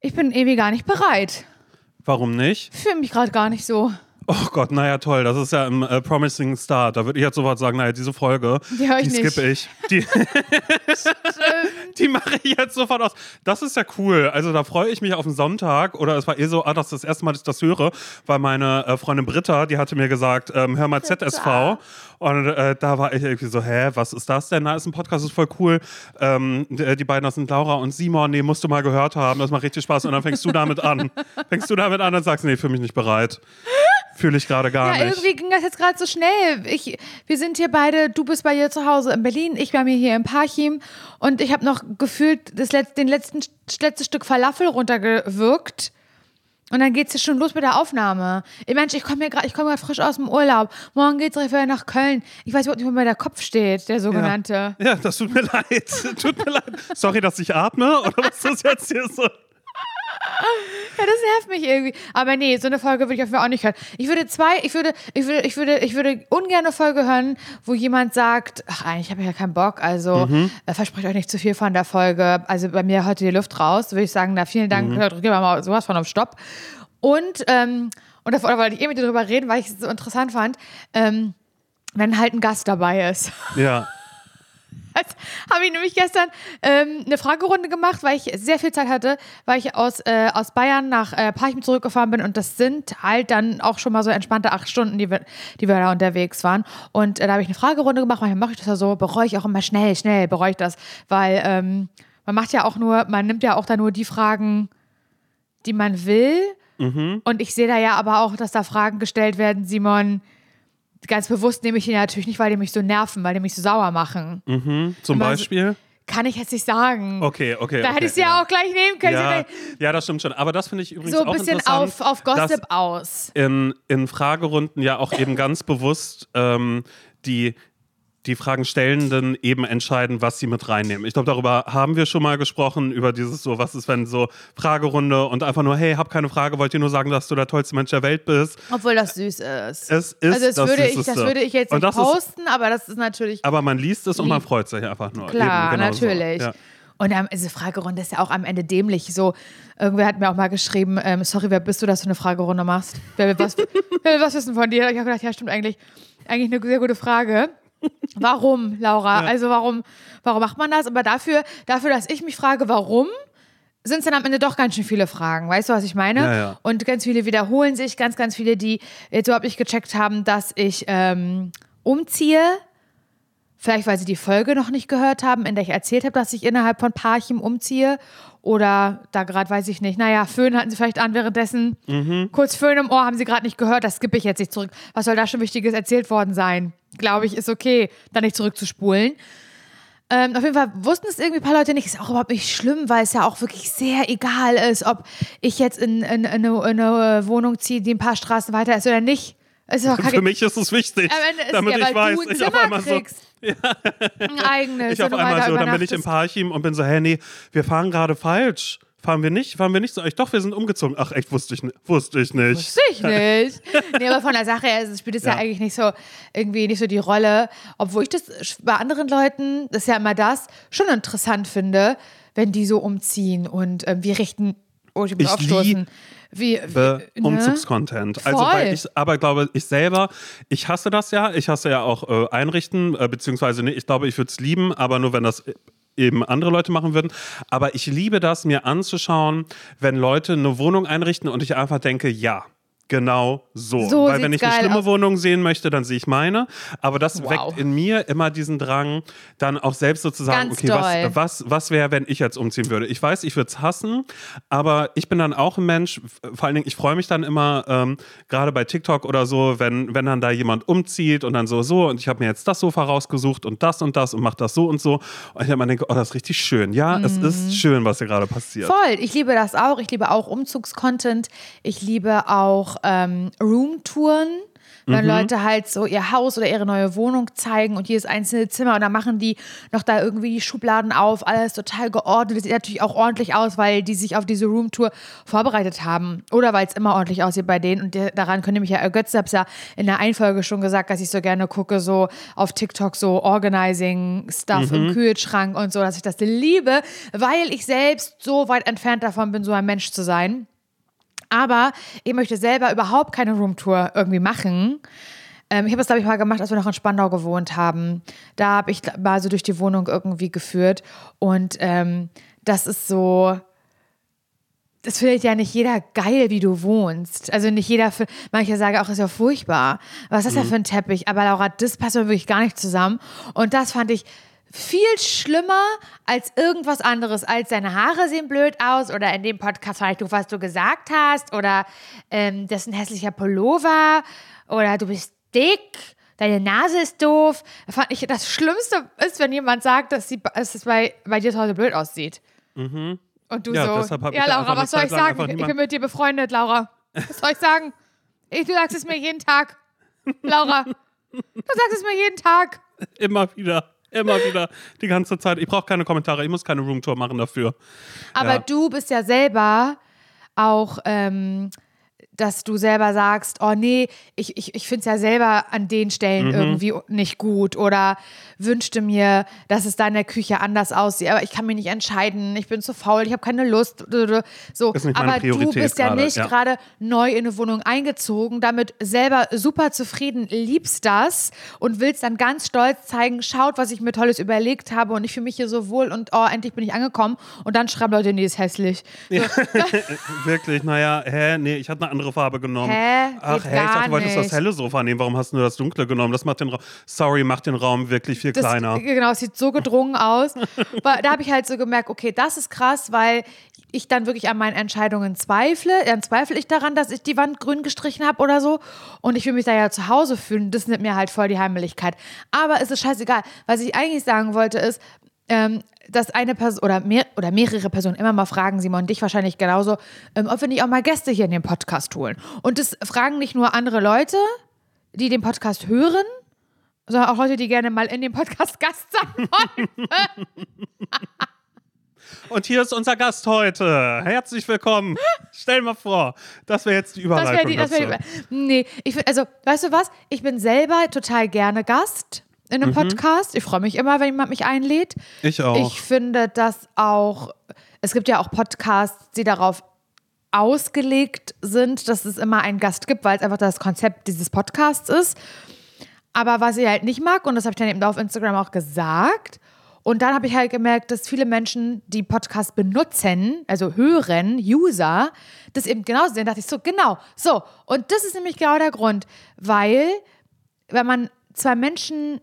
Ich bin irgendwie gar nicht bereit. Warum nicht? Fühle mich gerade gar nicht so. Oh Gott, naja, toll. Das ist ja im äh, Promising Start. Da würde ich jetzt sofort sagen, naja, diese Folge, Die die skippe ich. Die, die mache ich jetzt sofort aus. Das ist ja cool. Also da freue ich mich auf den Sonntag. Oder es war eh so, ah, das ist das erste Mal, dass ich das höre, weil meine äh, Freundin Britta, die hatte mir gesagt, ähm, hör mal ZSV. Und äh, da war ich irgendwie so, hä, was ist das denn? Na, ist ein Podcast, ist voll cool. Ähm, die, die beiden, das sind Laura und Simon, nee, musst du mal gehört haben. Das macht richtig Spaß. Und dann fängst du damit an. Fängst du damit an und sagst, nee, für mich nicht bereit. Fühle ich gerade gar Ja, nicht. irgendwie ging das jetzt gerade so schnell. Ich, wir sind hier beide, du bist bei ihr zu Hause in Berlin, ich bei mir hier in Parchim und ich habe noch gefühlt das Letz-, den letzten, letzte Stück Falafel runtergewirkt. Und dann geht's hier schon los mit der Aufnahme. Ich Mensch, ich komme gerade, ich komme gerade frisch aus dem Urlaub. Morgen geht's direkt wieder nach Köln. Ich weiß überhaupt nicht, wo mir der Kopf steht, der sogenannte. Ja, das tut mir leid. tut mir leid. Sorry, dass ich atme oder was ist das jetzt hier so? Ja, das nervt mich irgendwie. Aber nee, so eine Folge würde ich auf jeden Fall auch nicht hören. Ich würde zwei, ich würde, ich würde, ich würde, ich würde ungern eine Folge hören, wo jemand sagt, ach, eigentlich habe ich ja keinen Bock, also äh, versprecht euch nicht zu viel von der Folge. Also bei mir heute die Luft raus, würde ich sagen, na vielen Dank, mhm. drücken wir mal sowas von auf Stopp. Und, ähm, und da wollte ich eh mit dir drüber reden, weil ich es so interessant fand, ähm, wenn halt ein Gast dabei ist. Ja. Jetzt habe ich nämlich gestern ähm, eine Fragerunde gemacht, weil ich sehr viel Zeit hatte, weil ich aus, äh, aus Bayern nach äh, Parchim zurückgefahren bin und das sind halt dann auch schon mal so entspannte acht Stunden, die wir, die wir da unterwegs waren. Und äh, da habe ich eine Fragerunde gemacht, manchmal mache ich das ja so, bereue ich auch immer schnell, schnell bereue ich das, weil ähm, man macht ja auch nur, man nimmt ja auch da nur die Fragen, die man will. Und ich sehe da ja aber auch, dass da Fragen gestellt werden, Simon. Ganz bewusst nehme ich die natürlich nicht, weil die mich so nerven, weil die mich so sauer machen. Zum Immer so- Beispiel? Kann ich jetzt nicht sagen. Okay, okay. Da okay, hätte ich sie ja auch gleich nehmen können. Ja, ja, das stimmt schon. Aber das finde ich übrigens so ein auch bisschen interessant. auf, auf Gossip aus. in, in Fragerunden ja auch eben ganz bewusst ähm, die, die Fragenstellenden eben entscheiden, was sie mit reinnehmen. Ich glaube, darüber haben wir schon mal gesprochen, über dieses so, was ist, wenn so Fragerunde und einfach nur, hey, hab keine Frage, wollte dir nur sagen, dass du der tollste Mensch der Welt bist. Obwohl das süß ist. Es ist also das, würde ich, das würde ich jetzt nicht das ist- posten, aber das ist natürlich Aber man liest es und man Lieb. freut sich einfach nur. klar, eben, genau so. natürlich. Ja. Und ähm, diese Fragerunde ist ja auch am Ende dämlich. So, irgendwer hat mir auch mal geschrieben, ähm, sorry, wer bist du, dass du eine Fragerunde machst? Wer will was, wer will was wissen von dir? Ich habe gedacht, ja, stimmt eigentlich. Eigentlich eine sehr gute Frage. Warum, Laura? Also warum, warum macht man das? Aber dafür, dafür, dass ich mich frage, warum, sind es dann am Ende doch ganz schön viele Fragen. Weißt du, was ich meine? Ja, ja. Und ganz viele wiederholen sich, ganz, ganz viele, die jetzt überhaupt nicht gecheckt haben, dass ich ähm, umziehe. Vielleicht, weil sie die Folge noch nicht gehört haben, in der ich erzählt habe, dass ich innerhalb von Parchim umziehe. Oder da gerade, weiß ich nicht. Naja, Föhn hatten sie vielleicht an währenddessen. Kurz Föhn im Ohr haben sie gerade nicht gehört. Das skippe ich jetzt nicht zurück. Was soll da schon Wichtiges erzählt worden sein? Glaube ich, ist okay, da nicht zurückzuspulen. Ähm, auf jeden Fall wussten es irgendwie ein paar Leute nicht. Ist auch überhaupt nicht schlimm, weil es ja auch wirklich sehr egal ist, ob ich jetzt in, in, in, eine, in eine Wohnung ziehe, die ein paar Straßen weiter ist oder nicht. Ist. Für mich ist es wichtig, Am Ende ist damit ja, ich weil weiß, du ein ich auf einmal so, kriegst. Ein eigenes. ich auf einmal so, dann bin ich im. Parchim und bin so, hey, nee, wir fahren gerade falsch. Fahren wir nicht? Fahren wir nicht? So, ich, doch, wir sind umgezogen. Ach, echt, wusste ich, wusste ich nicht. Wusste ich nicht. Nee, aber von der Sache her spielt es ja. Ja. eigentlich nicht so, irgendwie nicht so die Rolle. Obwohl ich das bei anderen Leuten, das ist ja immer das, schon interessant finde, wenn die so umziehen und ähm, wir richten, oh, ich muss Ich aufstoßen. Wie, wie, ne? Umzugscontent. Also, Voll. weil ich aber glaube, ich selber, ich hasse das ja. Ich hasse ja auch äh, einrichten, äh, beziehungsweise nee, ich glaube, ich würde es lieben, aber nur wenn das eben andere Leute machen würden. Aber ich liebe das, mir anzuschauen, wenn Leute eine Wohnung einrichten und ich einfach denke, ja. Genau so. So Weil wenn ich eine schlimme aus. Wohnung sehen möchte, dann sehe ich meine. Aber das Wow. weckt in mir immer diesen Drang, dann auch selbst sozusagen, Ganz okay, doll. was, was, was wäre, wenn ich jetzt umziehen würde? Ich weiß, ich würde es hassen, aber ich bin dann auch ein Mensch, vor allen Dingen, ich freue mich dann immer, ähm, gerade bei TikTok oder so, wenn, wenn dann da jemand umzieht und dann so, so, und ich habe mir jetzt das Sofa rausgesucht und das und das und mache das so und so. Und ich dann denke, oh, das ist richtig schön. Ja, es Mhm. ist schön, was hier gerade passiert. Voll, ich liebe das auch. Ich liebe auch Umzugscontent. Ich liebe auch ähm, Roomtouren. wenn Leute halt so ihr Haus oder ihre neue Wohnung zeigen und jedes einzelne Zimmer und dann machen die noch da irgendwie die Schubladen auf, alles total geordnet. Das sieht natürlich auch ordentlich aus, weil die sich auf diese Roomtour vorbereitet haben oder weil es immer ordentlich aussieht bei denen und der, daran könnt ihr mich ja ergötzen. Ich habe ja in der Einfolge schon gesagt, dass ich so gerne gucke, so auf TikTok so Organizing Stuff im Kühlschrank und so, dass ich das liebe, weil ich selbst so weit entfernt davon bin, so ein Mensch zu sein. Aber ich möchte selber überhaupt keine Roomtour irgendwie machen. Ähm, ich habe das, glaube ich, mal gemacht, als wir noch in Spandau gewohnt haben. Da habe ich mal so durch die Wohnung irgendwie geführt. Und ähm, das ist so. Das findet ja nicht jeder geil, wie du wohnst. Also nicht jeder, manche sagen auch, ist ja furchtbar. Was ist das ja für ein Teppich? Aber Laura, das passt mir wirklich gar nicht zusammen. Und das fand ich viel schlimmer als irgendwas anderes, als deine Haare sehen blöd aus oder in dem Podcast vielleicht du, was du gesagt hast oder ähm, das ist ein hässlicher Pullover oder du bist dick, deine Nase ist doof. Fand ich, das Schlimmste ist, wenn jemand sagt, dass, sie, dass es bei, bei dir zu Hause blöd aussieht. Und du Ja, so, ich ja Laura, was soll ich sagen? Ich niemand- bin mit dir befreundet, Laura. Was soll ich sagen? Ich, du sagst es mir jeden Tag. Laura, du sagst es mir jeden Tag. Immer wieder. Immer wieder. Die ganze Zeit. Ich brauche keine Kommentare. Ich muss keine Roomtour machen dafür. Aber Ja. du bist ja selber auch, ähm, dass du selber sagst, oh nee, ich, ich, ich finde es ja selber an den Stellen Mhm. irgendwie nicht gut oder wünschte mir, dass es da in der Küche anders aussieht, aber ich kann mich nicht entscheiden, ich bin zu faul, ich habe keine Lust. So, aber du bist ja gerade, nicht ja. gerade neu in eine Wohnung eingezogen, damit selber super zufrieden, liebst das und willst dann ganz stolz zeigen, schaut, was ich mir Tolles überlegt habe und ich fühle mich hier so wohl und oh, endlich bin ich angekommen und dann schreiben Leute, nee, ist hässlich. Wirklich, naja, hä? Nee, ich hatte eine andere Farbe genommen. Hä? Ach, Geht hä? Ich dachte, du wolltest das helle Sofa nehmen. Warum hast du nur das dunkle genommen? Das macht den Raum. Sorry, macht den Raum wirklich viel Das, kleiner. Genau, es sieht so gedrungen aus. Da habe ich halt so gemerkt, okay, das ist krass, weil ich dann wirklich an meinen Entscheidungen zweifle. Dann zweifle ich daran, dass ich die Wand grün gestrichen habe oder so. Und ich will mich da ja zu Hause fühlen. Das nimmt mir halt voll die Heimeligkeit. Aber es ist scheißegal. Was ich eigentlich sagen wollte ist, ähm, dass eine Person oder, mehr, oder mehrere Personen immer mal fragen, Simon, dich wahrscheinlich genauso, ähm, ob wir nicht auch mal Gäste hier in den Podcast holen. Und das fragen nicht nur andere Leute, die den Podcast hören, sondern auch Leute, die gerne mal in dem Podcast Gast sein wollen. Und hier ist unser Gast heute. Herzlich willkommen. Stell mal vor, das wäre jetzt die Das Überleitung die, das wär die. Nee, ich find, also, weißt du was? Ich bin selber total gerne Gast in einem Podcast. Ich freue mich immer, wenn jemand mich einlädt. Ich auch. Ich finde das auch, es gibt ja auch Podcasts, die darauf ausgelegt sind, dass es immer einen Gast gibt, weil es einfach das Konzept dieses Podcasts ist. Aber was ich halt nicht mag, und das habe ich dann eben auf Instagram auch gesagt, und dann habe ich halt gemerkt, dass viele Menschen, die Podcast benutzen, also hören, User, das eben genauso sehen. Da dachte ich so, genau, so. Und das ist nämlich genau der Grund, weil, wenn man zwei Menschen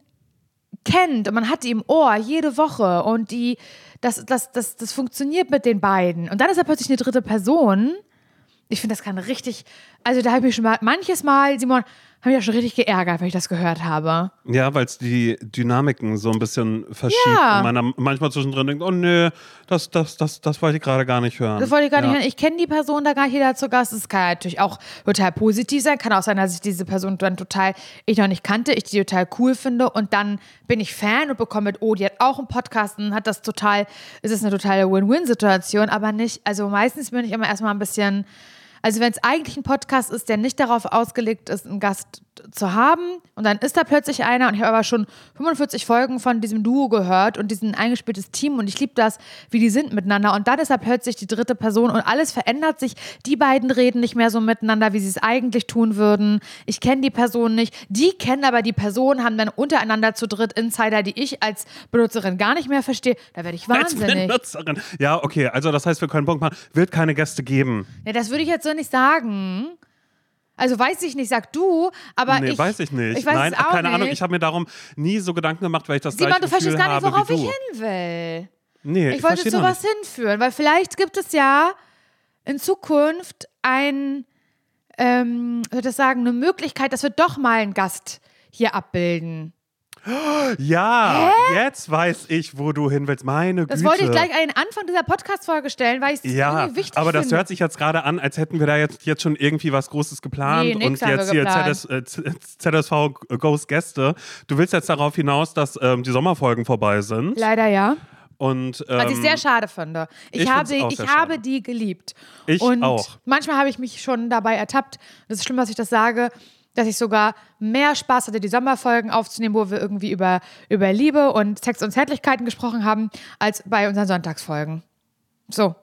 kennt und man hat die im Ohr jede Woche und die, das, das, das, das funktioniert mit den beiden. Und dann ist da plötzlich eine dritte Person. Ich finde, das kann richtig, also da habe ich mich schon mal, manches Mal, Simon, habe ich auch schon richtig geärgert, wenn ich das gehört habe. Ja, weil es die Dynamiken so ein bisschen verschiebt. Ja. Und man manchmal zwischendrin denkt, oh nö, das, das, das, das wollte ich gerade gar nicht hören. Das wollte ich gar nicht ja. hören. Ich kenne die Person da gar nicht jeder zu Gast. Das kann natürlich auch total positiv sein. Kann auch sein, dass ich diese Person dann total, ich noch nicht kannte, ich die total cool finde und dann bin ich Fan und bekomme mit, oh, die hat auch einen Podcast und hat das total, ist es eine totale Win-Win-Situation, aber nicht, also meistens bin ich immer erstmal ein bisschen, also wenn es eigentlich ein Podcast ist, der nicht darauf ausgelegt ist, einen Gast zu haben und dann ist da plötzlich einer und ich habe aber schon 45 Folgen von diesem Duo gehört und diesen eingespieltes Team und ich liebe das, wie die sind miteinander und dann ist da plötzlich die dritte Person und alles verändert sich. Die beiden reden nicht mehr so miteinander, wie sie es eigentlich tun würden. Ich kenne die Person nicht. Die kennen aber die Person, haben dann untereinander zu dritt Insider, die ich als Benutzerin gar nicht mehr verstehe. Da werde ich Als wahnsinnig. Benutzerin. Ja, okay, also das heißt, wir können Punkt machen. Wird keine Gäste geben. Ja, das würde ich jetzt so nicht sagen. Also weiß ich nicht, sag du, aber nee, ich weiß ich nicht. Ich weiß Nein, es auch keine nicht. Ahnung. Ich habe mir darum nie so Gedanken gemacht, weil ich das Simon, gleiche du verstehst gar nicht, worauf ich hin will. Nee, Ich, wollte verstehe zu was hinführen, weil vielleicht gibt es ja in Zukunft ein, ähm, ich würde das sagen, eine Möglichkeit, dass wir doch mal einen Gast hier abbilden. Ja, jetzt weiß ich, wo du hin willst. Meine Das Güte. wollte ich gleich an den Anfang dieser Podcast-Folge stellen, weil ich es Ja, irgendwie wichtig aber das finde. hört sich jetzt gerade an, als hätten wir da jetzt, jetzt schon irgendwie was Großes geplant Nee, und jetzt hier geplant. ZS, äh, ZSV Ghost Gäste. Du willst jetzt darauf hinaus, dass ähm, die Sommerfolgen vorbei sind. Leider ja. Und, ähm, Was ich sehr schade finde. Ich, ich habe, ich habe schade. die geliebt. Ich und auch. manchmal habe ich mich schon dabei ertappt. Das ist schlimm, dass ich das sage, dass ich sogar mehr Spaß hatte, die Sommerfolgen aufzunehmen, wo wir irgendwie über, über Liebe und Sex und Zärtlichkeiten gesprochen haben, als bei unseren Sonntagsfolgen. So.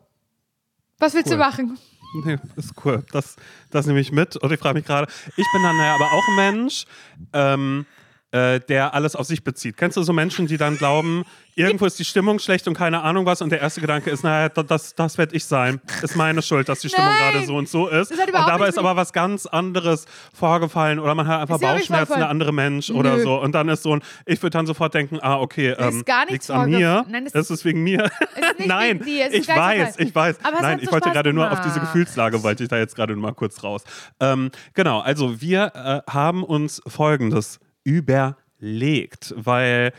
Was willst Cool. du machen? Nee, ist cool. Das, das nehme ich mit. Und ich frage mich gerade, ich bin dann ja aber auch ein Mensch, ähm, äh, der alles auf sich bezieht. Kennst du so Menschen, die dann glauben, irgendwo ist die Stimmung schlecht und keine Ahnung was und der erste Gedanke ist, naja, da- das, das werde ich sein. Ist meine Schuld, dass die Stimmung gerade so und so ist. Und dabei ist aber was ganz anderes vorgefallen oder man hat einfach Bauchschmerzen, der andere Mensch oder Nö. so. Und dann ist so ein, ich würde dann sofort denken, ah, okay, ähm, ist gar nichts an mir. Nein, das es ist wegen mir. ist Nein, wegen dir, es ist ich weiß, ich weiß. Aber es Nein, so ich wollte gerade nur auf diese. Gefühlslage, wollte ich da jetzt gerade nur mal kurz raus. Ähm, genau, also wir äh, haben uns Folgendes überlegt, weil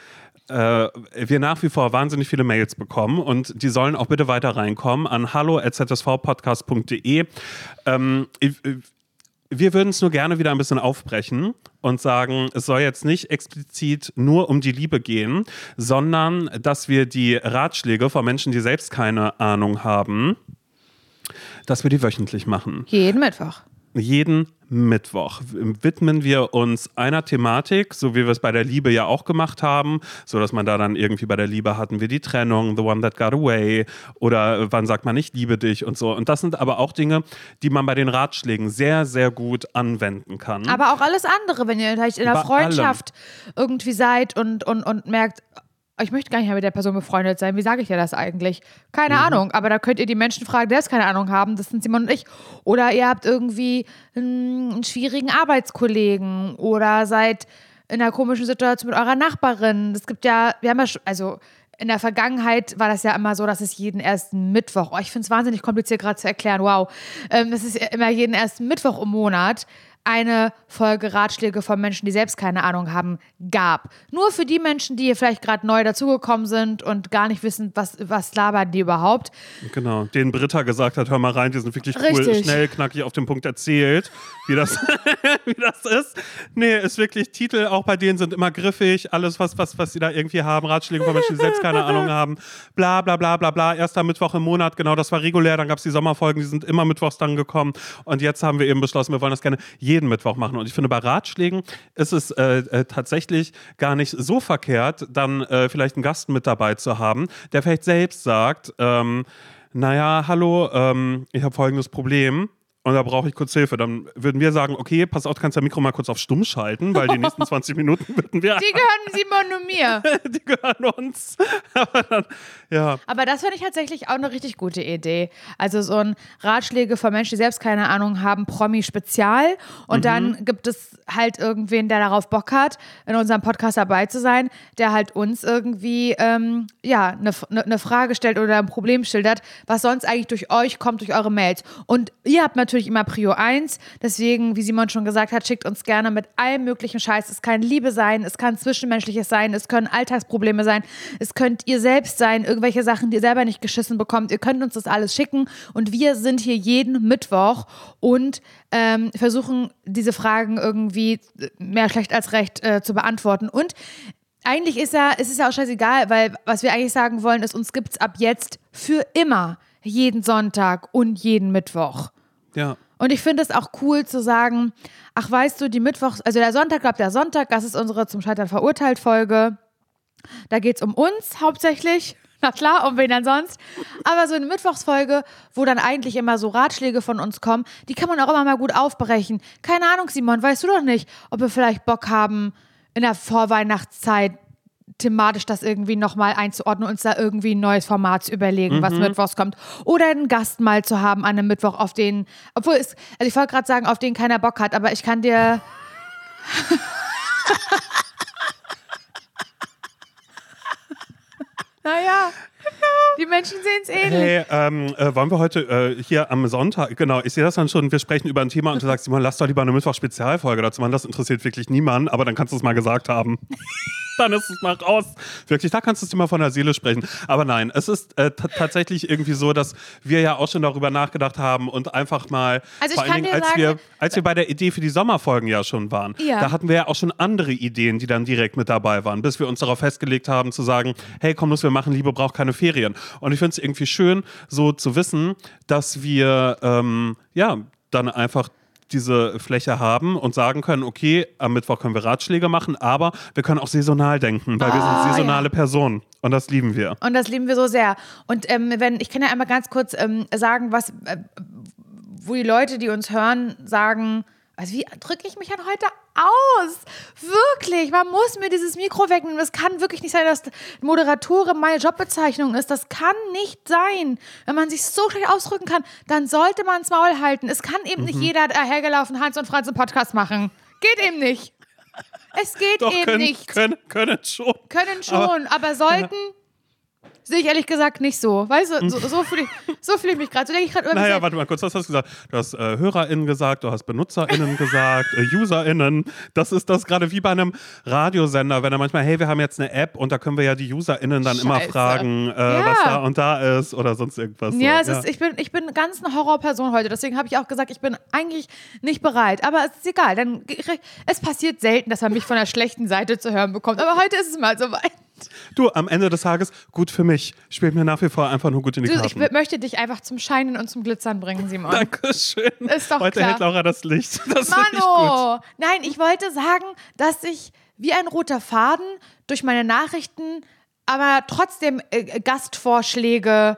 äh, wir nach wie vor wahnsinnig viele Mails bekommen und die sollen auch bitte weiter reinkommen an hallo.zsvpodcast.de. Ähm, wir würden es nur gerne wieder ein bisschen aufbrechen und sagen, es soll jetzt nicht explizit nur um die Liebe gehen, sondern dass wir die Ratschläge von Menschen, die selbst keine Ahnung haben, dass wir die wöchentlich machen. Jeden Mittwoch. Jeden Mittwoch widmen wir uns einer Thematik, so wie wir es bei der Liebe ja auch gemacht haben, so dass man da dann irgendwie bei der Liebe hatten wir die Trennung, the one that got away oder wann sagt man ich liebe dich und so. Und das sind aber auch Dinge, die man bei den Ratschlägen sehr, sehr gut anwenden kann. Aber auch alles andere, wenn ihr vielleicht in einer Bei Freundschaft irgendwie seid und, und, und merkt, ich möchte gar nicht mehr mit der Person befreundet sein. Wie sage ich dir das eigentlich? Keine Mhm. Ahnung. Aber da könnt ihr die Menschen fragen, die das keine Ahnung haben. Das sind Simon und ich. Oder ihr habt irgendwie einen, einen schwierigen Arbeitskollegen oder seid in einer komischen Situation mit eurer Nachbarin. Es gibt ja, wir haben ja, also in der Vergangenheit war das ja immer so, dass es jeden ersten Mittwoch, oh, ich finde es wahnsinnig kompliziert gerade zu erklären, wow, ähm, das ist ja immer jeden ersten Mittwoch im Monat eine Folge Ratschläge von Menschen, die selbst keine Ahnung haben, gab. Nur für die Menschen, die hier vielleicht gerade neu dazugekommen sind und gar nicht wissen, was, was labern die überhaupt. Genau, den Britta gesagt hat, hör mal rein, die sind wirklich cool, Richtig. schnell, knackig auf den Punkt erzählt, wie das, wie das ist. Nee, ist wirklich, Titel auch bei denen sind immer griffig, alles, was, was, was sie da irgendwie haben, Ratschläge von Menschen, die selbst keine Ahnung haben, bla bla bla bla bla, erster Mittwoch im Monat, genau, das war regulär, dann gab es die Sommerfolgen, die sind immer mittwochs dann gekommen und jetzt haben wir eben beschlossen, wir wollen das gerne jeden Mittwoch machen und ich finde, bei Ratschlägen ist es äh, äh, tatsächlich gar nicht so verkehrt, dann äh, vielleicht einen Gast mit dabei zu haben, der vielleicht selbst sagt, ähm, naja, hallo, ähm, ich habe folgendes Problem. Und da brauche ich kurz Hilfe. Dann würden wir sagen, okay, pass auf, du kannst dein Mikro mal kurz auf stumm schalten, weil die nächsten 20 Minuten würden wir, Die gehören Simon und mir. die gehören uns. Aber dann, ja, Aber das finde ich tatsächlich auch eine richtig gute Idee. Also so ein Ratschläge von Menschen, die selbst keine Ahnung haben, Promi-Spezial. Und dann gibt es halt irgendwen, der darauf Bock hat, in unserem Podcast dabei zu sein, der halt uns irgendwie ähm, ja, eine, eine, eine Frage stellt oder ein Problem schildert, was sonst eigentlich durch euch kommt, durch eure Mails. Und ihr habt natürlich immer Prio 1. Deswegen, wie Simon schon gesagt hat, schickt uns gerne mit allem möglichen Scheiß. Es kann Liebe sein, es kann Zwischenmenschliches sein, es können Alltagsprobleme sein, es könnt ihr selbst sein, irgendwelche Sachen, die ihr selber nicht geschissen bekommt. Ihr könnt uns das alles schicken und wir sind hier jeden Mittwoch und ähm, versuchen, diese Fragen irgendwie mehr schlecht als recht äh, zu beantworten. Und eigentlich ist ja, es ist ja auch scheißegal, weil was wir eigentlich sagen wollen, ist, uns gibt's ab jetzt für immer jeden Sonntag und jeden Mittwoch. Ja. Und ich finde es auch cool zu sagen, ach weißt du, die Mittwochs, also der Sonntag bleibt der Sonntag, das ist unsere zum Scheitern verurteilt Folge. Da geht es um uns hauptsächlich. Na klar, um wen denn sonst? Aber so eine Mittwochsfolge, wo dann eigentlich immer so Ratschläge von uns kommen, die kann man auch immer mal gut aufbrechen. Keine Ahnung, Simon, weißt du doch nicht, ob wir vielleicht Bock haben, in der Vorweihnachtszeit thematisch das irgendwie nochmal einzuordnen, uns da irgendwie ein neues Format zu überlegen, was Mittwochs kommt. Oder einen Gast mal zu haben an einem Mittwoch, auf den, obwohl es, also ich wollte gerade sagen, auf den keiner Bock hat, aber ich kann dir. naja, die Menschen sehen es ähnlich. Hey, ähm, äh, wollen wir heute äh, hier am Sonntag, genau, ich sehe das dann schon, wir sprechen über ein Thema und du sagst, Simon, lass doch lieber eine Mittwoch-Spezialfolge dazu machen, das interessiert wirklich niemanden, aber dann kannst du es mal gesagt haben. dann ist es mal raus. Wirklich, da kannst du es dir mal von der Seele sprechen. Aber nein, es ist äh, tatsächlich irgendwie so, dass wir ja auch schon darüber nachgedacht haben und einfach mal, Also ich vor allen Dingen, als sagen- wir, als wir bei der Idee für die Sommerfolgen ja schon waren, Ja. da hatten wir ja auch schon andere Ideen, die dann direkt mit dabei waren, bis wir uns darauf festgelegt haben, zu sagen, hey, komm, los, wir machen Liebe braucht keine Ferien. Und ich finde es irgendwie schön, so zu wissen, dass wir, ähm, ja, dann einfach diese Fläche haben und sagen können, okay, am Mittwoch können wir Ratschläge machen, aber wir können auch saisonal denken, weil wir Ah, sind saisonale Personen und das lieben wir. Und das lieben wir so sehr. Und ähm, wenn, ich kann ja einmal ganz kurz ähm, sagen, was, äh, wo die Leute, die uns hören, sagen, also wie drücke ich mich an heute aus? Wirklich, man muss mir dieses Mikro wegnehmen. Es kann wirklich nicht sein, dass Moderatorin meine Jobbezeichnung ist. Das kann nicht sein. Wenn man sich so schlecht ausdrücken kann, dann sollte man ins Maul halten. Es kann eben Mhm. nicht jeder dahergelaufen Hans und Franz einen Podcast machen. Geht eben nicht. Es geht Doch, eben können, nicht. können, können schon. Können schon, aber, sollten. Sehe ich ehrlich gesagt nicht so. Weißt du, so, so fühle ich, so fühl ich mich gerade. So denke ich gerade. Naja, warte mal kurz, was hast du gesagt? Du hast äh, HörerInnen gesagt, du hast BenutzerInnen gesagt, äh, UserInnen. Das ist das gerade wie bei einem Radiosender, wenn er manchmal, hey, wir haben jetzt eine App und da können wir ja die UserInnen dann immer Scheiße. fragen, äh, Ja. was da und da ist oder sonst irgendwas. ja, so. es Ist, ich, bin, ich bin ganz eine Horrorperson heute. Deswegen habe ich auch gesagt, ich bin eigentlich nicht bereit. Aber es ist egal. Dann, es passiert selten, dass man mich von der schlechten Seite zu hören bekommt. Aber heute ist es mal soweit. Du, am Ende des Tages, gut für mich. Spielt mir nach wie vor einfach nur gut in die Du, ich Karten. w- möchte dich einfach zum Scheinen und zum Glitzern bringen, Simon. Dankeschön. Ist doch Heute klar. hält Laura das Licht. Das ich gut. Mano! Nein, ich wollte sagen, dass ich wie ein roter Faden durch meine Nachrichten, aber trotzdem äh, Gastvorschläge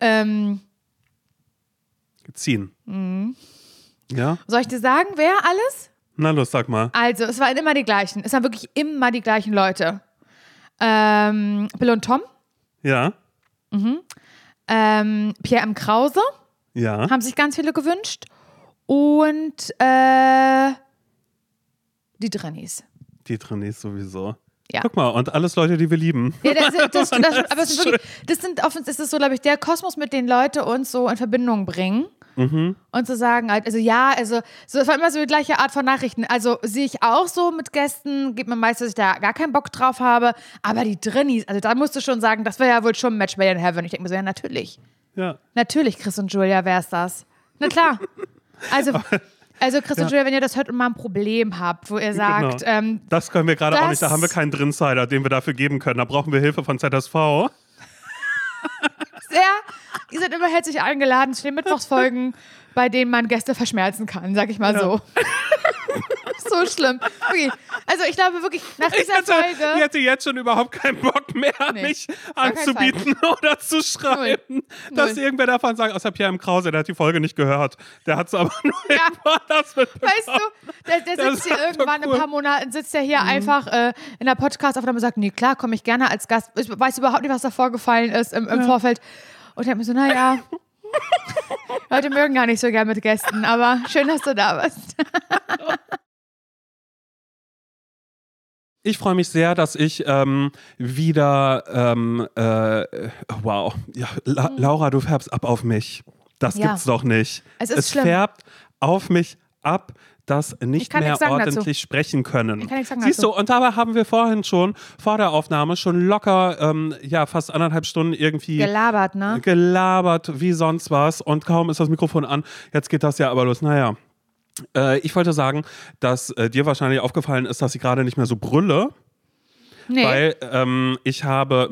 ähm, Ziehen. Mhm. Ja? Soll ich dir sagen, wer alles? Na los, sag mal. Also, es waren immer die gleichen. Es waren wirklich immer die gleichen Leute. Ähm, Bill und Tom, Ja? ähm, Pierre M. Krause Ja? haben sich ganz viele gewünscht. Und äh, die Drennies. Die Trainees sowieso. Ja. Guck mal, und alles Leute, die wir lieben. Ja, das, das, das, das, aber ist sind wirklich, das sind offen, ist es so, glaube ich, der Kosmos, mit dem Leute uns so in Verbindung bringen. Mhm. Und zu sagen, halt, also ja, also so, es war immer so die gleiche Art von Nachrichten. Also sehe ich auch so mit Gästen, gibt mir meist, dass ich da gar keinen Bock drauf habe. Aber die Drinnies, also da musst du schon sagen, das wäre ja wohl schon ein Match made in heaven. Ich denke mir so, ja, natürlich. Ja. Natürlich, Chris und Julia, wär's das. Na klar. Also, also Chris und Julia, wenn ihr das hört und mal ein Problem habt, wo ihr sagt, Genau. ähm, Das können wir gerade auch Das- nicht. Da haben wir keinen Drinsider, den wir dafür geben können. Da brauchen wir Hilfe von ZSV. sehr, ihr seid immer herzlich eingeladen zu den Mittwochsfolgen, bei denen man Gäste verschmerzen kann, sag ich mal so. so schlimm. Okay. Also ich glaube wirklich, nach Ich dieser hätte, ich Folge. hätte jetzt schon überhaupt keinen Bock mehr, Nee, mich anzubieten oder zu schreiben. Dass Null. irgendwer davon sagt, außer Pierre M. Krause, der hat die Folge nicht gehört. Der hat es aber nur Ja. anders mitbekommen. Weißt du, der, der sitzt hier irgendwann cool. ein paar Monaten, sitzt er hier einfach äh, in der Podcast-Aufnahme und sagt, nee, klar, komme ich gerne als Gast. Ich weiß überhaupt nicht, was da vorgefallen ist im, im Vorfeld. Und ich hab mir so, naja, Leute mögen gar nicht so gern mit Gästen, aber schön, dass du da bist. Ich freue mich sehr, dass ich ähm, wieder, ähm, äh, wow, ja, La Laura, du färbst ab auf mich. Das Mhm. Ja. gibt's doch nicht. Es schlimm. färbt auf mich ab, das nicht mehr sagen dazu. ordentlich sprechen können. Siehst dazu. du, und dabei haben wir vorhin schon, vor der Aufnahme, schon locker, ähm, ja, fast anderthalb Stunden irgendwie Gelabert, ne? gelabert wie sonst was und kaum ist das Mikrofon an, jetzt geht das ja aber los. Naja, äh, ich wollte sagen, dass äh, dir wahrscheinlich aufgefallen ist, dass ich gerade nicht mehr so brülle, Nee. weil ähm, ich habe...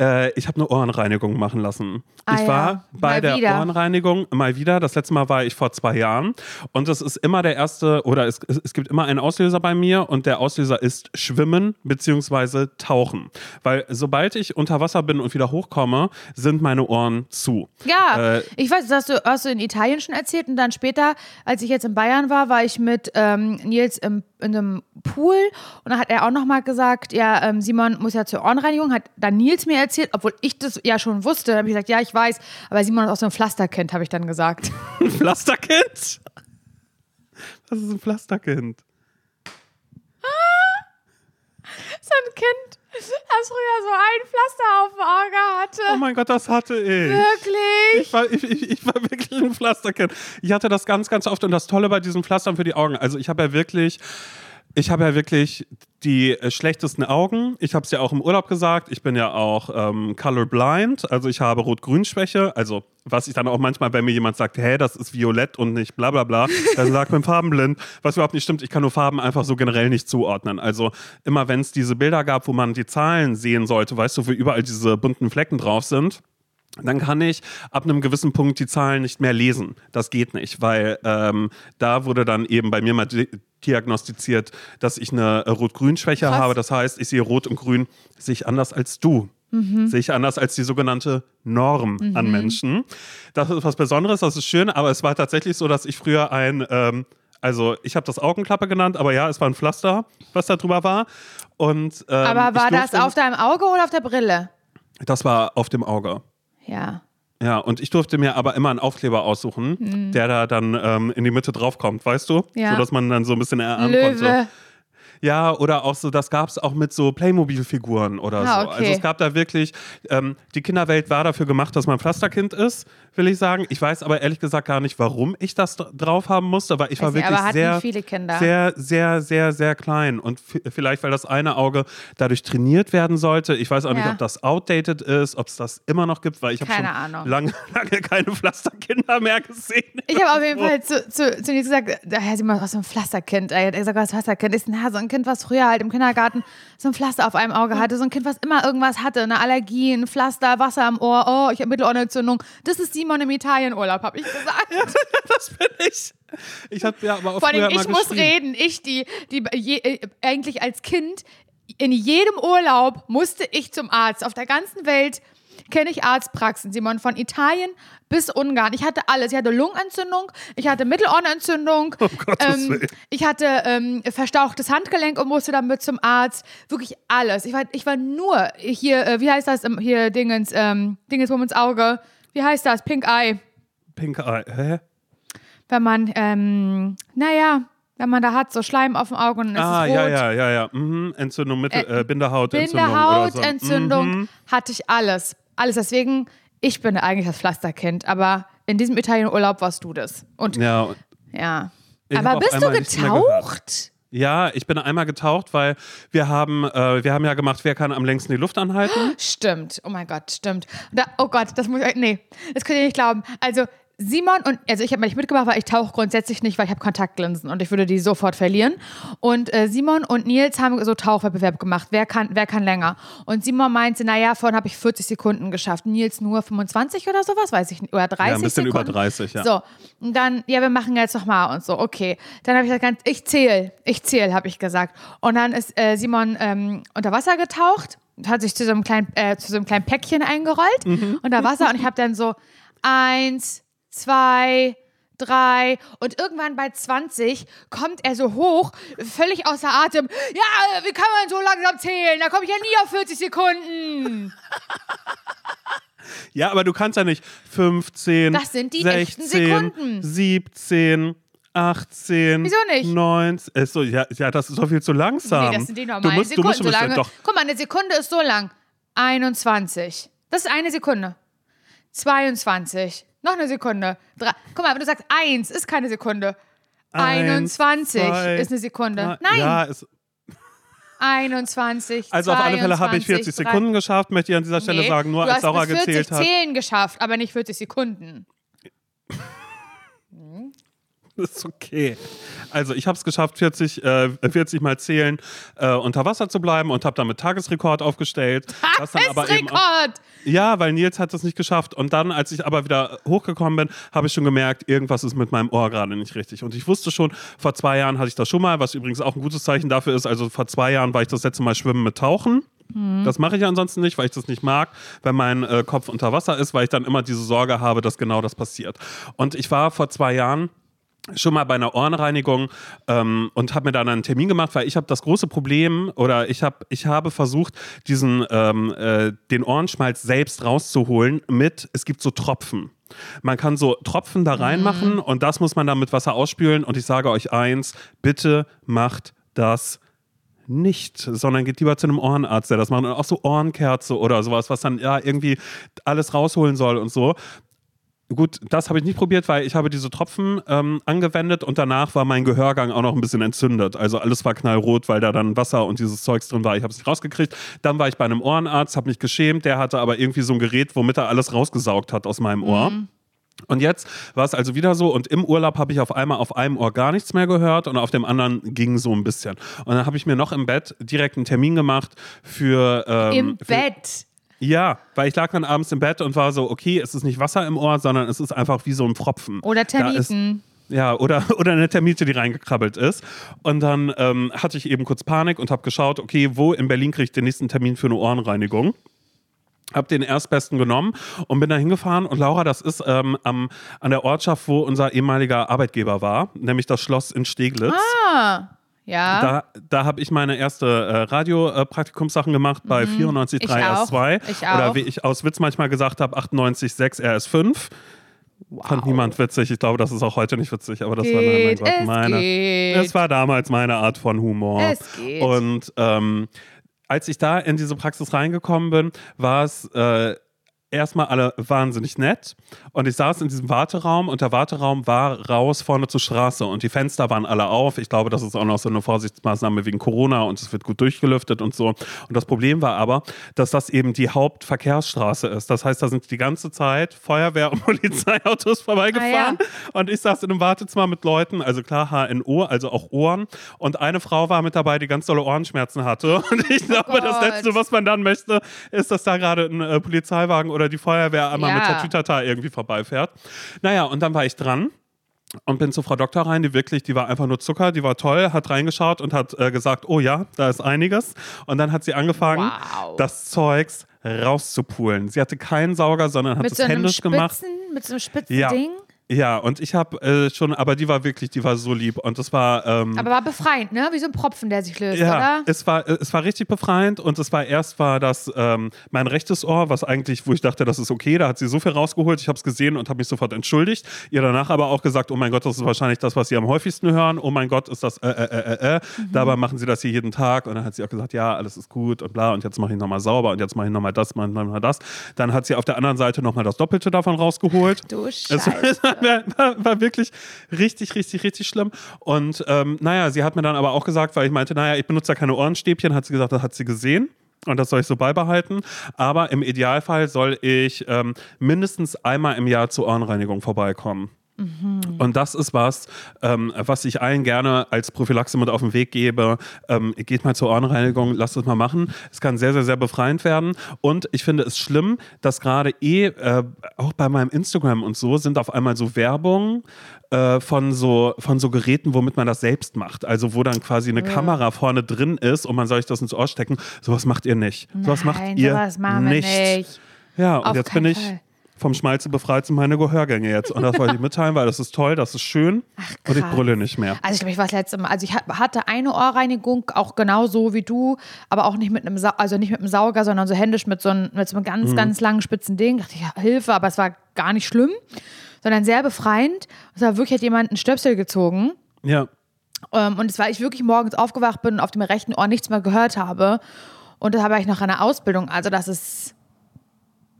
Äh, ich habe eine Ohrenreinigung machen lassen. Ah ich ja, war bei mal der wieder. Ohrenreinigung mal wieder. Das letzte Mal war ich vor zwei Jahren. Und das ist immer der erste, oder es, es, gibt immer einen Auslöser bei mir und der Auslöser ist Schwimmen bzw. Tauchen. Weil sobald ich unter Wasser bin und wieder hochkomme, sind meine Ohren zu. Ja, Äh, ich weiß, das hast du, hast du in Italien schon erzählt und dann später, als ich jetzt in Bayern war, war ich mit ähm, Nils im, in einem Pool und dann hat er auch nochmal gesagt, ja, ähm, Simon muss ja zur Ohrenreinigung, hat dann Nils mir erzählt, obwohl ich das ja schon wusste. Dann habe ich gesagt, ja, ich weiß, aber Simon ist auch so ein Pflasterkind, habe ich dann gesagt. Ein Pflasterkind? Was ist ein Pflasterkind? so ein Kind, das früher so ein Pflaster auf dem Auge hatte. Oh mein Gott, das hatte ich. Wirklich? Ich war, ich, ich, ich war wirklich ein Pflasterkind. Ich hatte das ganz, ganz oft und das Tolle bei diesen Pflastern für die Augen. Also ich habe ja wirklich Ich habe ja wirklich die äh, schlechtesten Augen. Ich habe es ja auch im Urlaub gesagt. Ich bin ja auch ähm, colorblind, also ich habe Rot-Grün-Schwäche. Also was ich dann auch manchmal, wenn mir jemand sagt, hey, das ist violett und nicht bla bla bla, dann sagt man farbenblind, was überhaupt nicht stimmt. Ich kann nur Farben einfach so generell nicht zuordnen. Also immer wenn es diese Bilder gab, wo man die Zahlen sehen sollte, weißt du, wo überall diese bunten Flecken drauf sind, dann kann ich ab einem gewissen Punkt die Zahlen nicht mehr lesen. Das geht nicht, weil ähm, da wurde dann eben bei mir mal di diagnostiziert, dass ich eine Rot-Grün-Schwäche habe. Das heißt, ich sehe Rot und Grün sehe ich anders als du. Mhm. Sehe ich anders als die sogenannte Norm mhm. an Menschen. Das ist was Besonderes, das ist schön, aber es war tatsächlich so, dass ich früher ein, ähm, also ich habe das Augenklappe genannt, aber ja, es war ein Pflaster, was da drüber war. Und, ähm, aber war das auf deinem Auge oder auf der Brille? Das war auf dem Auge. Ja. Ja, und ich durfte mir aber immer einen Aufkleber aussuchen, mhm. der da dann ähm, in die Mitte draufkommt, weißt du? Ja. So dass man dann so ein bisschen erahnen Löwe. konnte. Ja, oder auch so, das gab es auch mit so Playmobil-Figuren oder ah, so. Okay. Also es gab da wirklich, ähm, die Kinderwelt war dafür gemacht, dass man Pflasterkind ist, will ich sagen. Ich weiß aber ehrlich gesagt gar nicht, warum ich das drauf haben musste, weil ich war wirklich sehr, sehr, sehr, sehr, sehr klein. Und vielleicht, weil das eine Auge dadurch trainiert werden sollte. Ich weiß auch ja. nicht, ob das outdated ist, ob es das immer noch gibt, weil ich habe schon lange, lange keine Pflasterkinder mehr gesehen. Ich habe auf jeden Fall zu, zu, zu gesagt, daher sieht man aus so ein Pflasterkind. Er hat gesagt, was Pflasterkind ist ein, so ein Kind, was früher halt im Kindergarten so ein Pflaster auf einem Auge hatte. So ein Kind, was immer irgendwas hatte, eine Allergie, ein Pflaster, Wasser am Ohr, oh, ich habe Mittelohrentzündung. Das ist Simon im Italienurlaub, habe ich gesagt. das bin ich. Ich habe ja aber auch Vor allem, ich muss reden. Ich, die, die je, äh, eigentlich als Kind in jedem Urlaub musste ich zum Arzt auf der ganzen Welt kenne ich Arztpraxen, Simon, von Italien bis Ungarn. Ich hatte alles. Ich hatte Lungenentzündung, ich hatte Mittelohrenentzündung, oh ähm, ich hatte ähm, verstauchtes Handgelenk und musste damit zum Arzt. Wirklich alles. Ich war, ich war nur hier, äh, wie heißt das, hier Dingens, ähm, Dingens ins Auge. Wie heißt das? Pink Eye. Pink Eye, hä? Wenn man, ähm, naja, wenn man da hat, so Schleim auf dem Auge und es ah, ist rot. ja, ja, ja, ja. Mhm. Entzündung, Mittel, äh, Bindehautentzündung. Bindehautentzündung so. mhm. hatte ich alles alles. Deswegen, ich bin eigentlich das Pflasterkind, aber in diesem Italienurlaub warst du das. Und ja. ja. Aber bist du getaucht? Ja, ich bin einmal getaucht, weil wir haben, äh, wir haben ja gemacht, wer kann am längsten die Luft anhalten. Stimmt, oh mein Gott, stimmt. Da, oh Gott, das muss ich, nee, das könnt ihr nicht glauben. Also Simon und, also ich habe mal nicht mitgemacht, weil ich tauche grundsätzlich nicht, weil ich habe Kontaktlinsen und ich würde die sofort verlieren. Und äh, Simon und Nils haben so Tauchwettbewerb gemacht. Wer kann, wer kann länger? Und Simon meinte, naja, vorhin habe ich 40 Sekunden geschafft. Nils nur 25 oder sowas, weiß ich nicht. Oder 30 Ja, ein bisschen Sekunden. über 30, ja. So, und dann, ja, wir machen jetzt nochmal und so, okay. Dann habe ich gesagt, ich zähle, ich zähle, habe ich gesagt. Und dann ist äh, Simon ähm, unter Wasser getaucht, hat sich zu so einem kleinen, äh, zu so einem kleinen Päckchen eingerollt mhm. unter Wasser und ich habe dann so eins, zwei, drei und irgendwann bei 20 kommt er so hoch, völlig außer Atem. Ja, wie kann man so langsam zählen? Da komme ich ja nie auf 40 Sekunden. ja, aber du kannst ja nicht 15, das sind die 16, 17, 18. Wieso nicht? 19. Ist so, ja, ja, das ist doch viel zu langsam. Nee, das sind die normalen du musst, Sekunden. Du musst, so lange, doch. Guck mal, eine Sekunde ist so lang. 21. Das ist eine Sekunde. 22. Noch eine Sekunde. Drei. Guck mal, wenn du sagst eins, ist keine Sekunde. Eins, 21 zwei, ist eine Sekunde. Drei. Nein. Ja, ist 21. Also 22, auf alle Fälle habe ich 40 3. Sekunden geschafft, möchte ich an dieser Stelle nee, sagen, nur als Laura gezählt hat. 40 Zählen geschafft, aber nicht 40 Sekunden. Das ist okay. Also ich habe es geschafft, 40, äh, 40 Mal zählen äh, unter Wasser zu bleiben und habe damit Tagesrekord aufgestellt. Tagesrekord! Ja, weil Nils hat das nicht geschafft. Und dann, als ich aber wieder hochgekommen bin, habe ich schon gemerkt, irgendwas ist mit meinem Ohr gerade nicht richtig. Und ich wusste schon, vor zwei Jahren hatte ich das schon mal, was übrigens auch ein gutes Zeichen dafür ist. Also vor zwei Jahren war ich das letzte Mal schwimmen mit Tauchen. Mhm. Das mache ich ansonsten nicht, weil ich das nicht mag, wenn mein äh, Kopf unter Wasser ist, weil ich dann immer diese Sorge habe, dass genau das passiert. Und ich war vor zwei Jahren schon mal bei einer Ohrenreinigung ähm, und habe mir dann einen Termin gemacht, weil ich habe das große Problem oder ich habe ich habe versucht diesen ähm, äh, den Ohrenschmalz selbst rauszuholen mit es gibt so Tropfen. Man kann so Tropfen da reinmachen mhm. und das muss man dann mit Wasser ausspülen und ich sage euch eins, bitte macht das nicht, sondern geht lieber zu einem Ohrenarzt, der das macht. Und auch so Ohrenkerze oder sowas, was dann ja irgendwie alles rausholen soll und so. Gut, das habe ich nicht probiert, weil ich habe diese Tropfen ähm, angewendet und danach war mein Gehörgang auch noch ein bisschen entzündet. Also alles war knallrot, weil da dann Wasser und dieses Zeugs drin war. Ich habe es nicht rausgekriegt. Dann war ich bei einem Ohrenarzt, habe mich geschämt. Der hatte aber irgendwie so ein Gerät, womit er alles rausgesaugt hat aus meinem Ohr. Mhm. Und jetzt war es also wieder so und im Urlaub habe ich auf einmal auf einem Ohr gar nichts mehr gehört und auf dem anderen ging so ein bisschen. Und dann habe ich mir noch im Bett direkt einen Termin gemacht für... Ähm, Im für, Bett? Ja, weil ich lag dann abends im Bett und war so, okay, es ist nicht Wasser im Ohr, sondern es ist einfach wie so ein Pfropfen. Oder Termiten. Ja, oder, oder eine Termite, die reingekrabbelt ist. Und dann ähm, hatte ich eben kurz Panik und habe geschaut, okay, wo in Berlin kriege ich den nächsten Termin für eine Ohrenreinigung? Hab den erstbesten genommen und bin da hingefahren. Und Laura, das ist ähm, am, an der Ortschaft, wo unser ehemaliger Arbeitgeber war, nämlich das Schloss in Steglitz. Ah. Ja. Da, da habe ich meine erste äh, Radiopraktikumssachen gemacht bei mhm. 94.3 RS2. Ich auch. Oder wie ich aus Witz manchmal gesagt habe, 98.6 RS5. Wow. Fand niemand witzig. Ich glaube, das ist auch heute nicht witzig, aber das geht, war mein Gott, es meine. Geht. Es war damals meine Art von Humor. Es geht. Und ähm, als ich da in diese Praxis reingekommen bin, war es äh, erstmal alle wahnsinnig nett. Und ich saß in diesem Warteraum und der Warteraum war raus vorne zur Straße und die Fenster waren alle auf. Ich glaube, das ist auch noch so eine Vorsichtsmaßnahme wegen Corona und es wird gut durchgelüftet und so. Und das Problem war aber, dass das eben die Hauptverkehrsstraße ist. Das heißt, da sind die ganze Zeit Feuerwehr- und Polizeiautos vorbeigefahren. Ah, ja. Und ich saß in einem Wartezimmer mit Leuten, also klar HNO, also auch Ohren. Und eine Frau war mit dabei, die ganz dolle Ohrenschmerzen hatte. Und ich glaube, oh das Letzte, was man dann möchte, ist, dass da gerade ein äh, Polizeiwagen oder die Feuerwehr einmal ja. mit der Tütata irgendwie vorbeifährt. Naja, und dann war ich dran und bin zu Frau Doktor rein, die wirklich, die war einfach nur Zucker, die war toll, hat reingeschaut und hat äh, gesagt, oh ja, da ist einiges. Und dann hat sie angefangen, wow. das Zeugs rauszupulen. Sie hatte keinen Sauger, sondern hat mit es so händisch Spitzen, gemacht. Mit so einem spitzen ja. Ding? Ja, und ich habe äh, schon, aber die war wirklich, die war so lieb und das war. Ähm, aber war befreiend, ne? Wie so ein Propfen, der sich löst, ja, oder? Es war, es war richtig befreiend und es war erst war das ähm, mein rechtes Ohr, was eigentlich, wo ich dachte, das ist okay, da hat sie so viel rausgeholt, ich habe es gesehen und habe mich sofort entschuldigt. Ihr danach aber auch gesagt, oh mein Gott, das ist wahrscheinlich das, was Sie am häufigsten hören. Oh mein Gott, ist das äh, äh, äh, äh. äh. Mhm. Dabei machen Sie das hier jeden Tag und dann hat sie auch gesagt, ja, alles ist gut und bla und jetzt mache ich nochmal sauber und jetzt mache ich nochmal das, nochmal das. Dann hat sie auf der anderen Seite nochmal das Doppelte davon rausgeholt. Du Scheiße. War, war, war wirklich richtig, richtig, richtig schlimm. Und ähm, naja, sie hat mir dann aber auch gesagt, weil ich meinte, naja, ich benutze ja keine Ohrenstäbchen, hat sie gesagt, das hat sie gesehen. Und das soll ich so beibehalten. Aber im Idealfall soll ich ähm, mindestens einmal im Jahr zur Ohrenreinigung vorbeikommen. Mhm. Und das ist was, ähm, was ich allen gerne als Prophylaxe mit auf den Weg gebe. Ähm, geht mal zur Ohrenreinigung, lasst es mal machen. Es kann sehr, sehr, sehr befreiend werden. Und ich finde es schlimm, dass gerade eh, äh, auch bei meinem Instagram und so, sind auf einmal so Werbungen äh, von, so, von so Geräten, womit man das selbst macht. Also wo dann quasi eine ja. Kamera vorne drin ist und man soll sich das ins Ohr stecken. Sowas macht ihr nicht. Nein, sowas macht ihr sowas nicht. nicht. Ja, und auf jetzt bin ich. Fall vom Schmalze befreit sind meine Gehörgänge jetzt. Und das wollte ich mitteilen, weil das ist toll, das ist schön. Ach, und ich brülle nicht mehr. Also ich glaube, ich war das letzte Mal. Also ich hatte eine Ohrreinigung, auch genau so wie du, aber auch nicht mit einem, Sa also nicht mit einem Sauger, sondern so händisch mit so einem, mit so einem ganz, mhm. ganz langen spitzen Ding. Da dachte ich, ja, Hilfe, aber es war gar nicht schlimm, sondern sehr befreiend. Es war wirklich, hat jemand einen Stöpsel gezogen. Ja. Ähm, und es war ich wirklich morgens aufgewacht bin und auf dem rechten Ohr nichts mehr gehört habe. Und da habe ich noch eine Ausbildung. Also das ist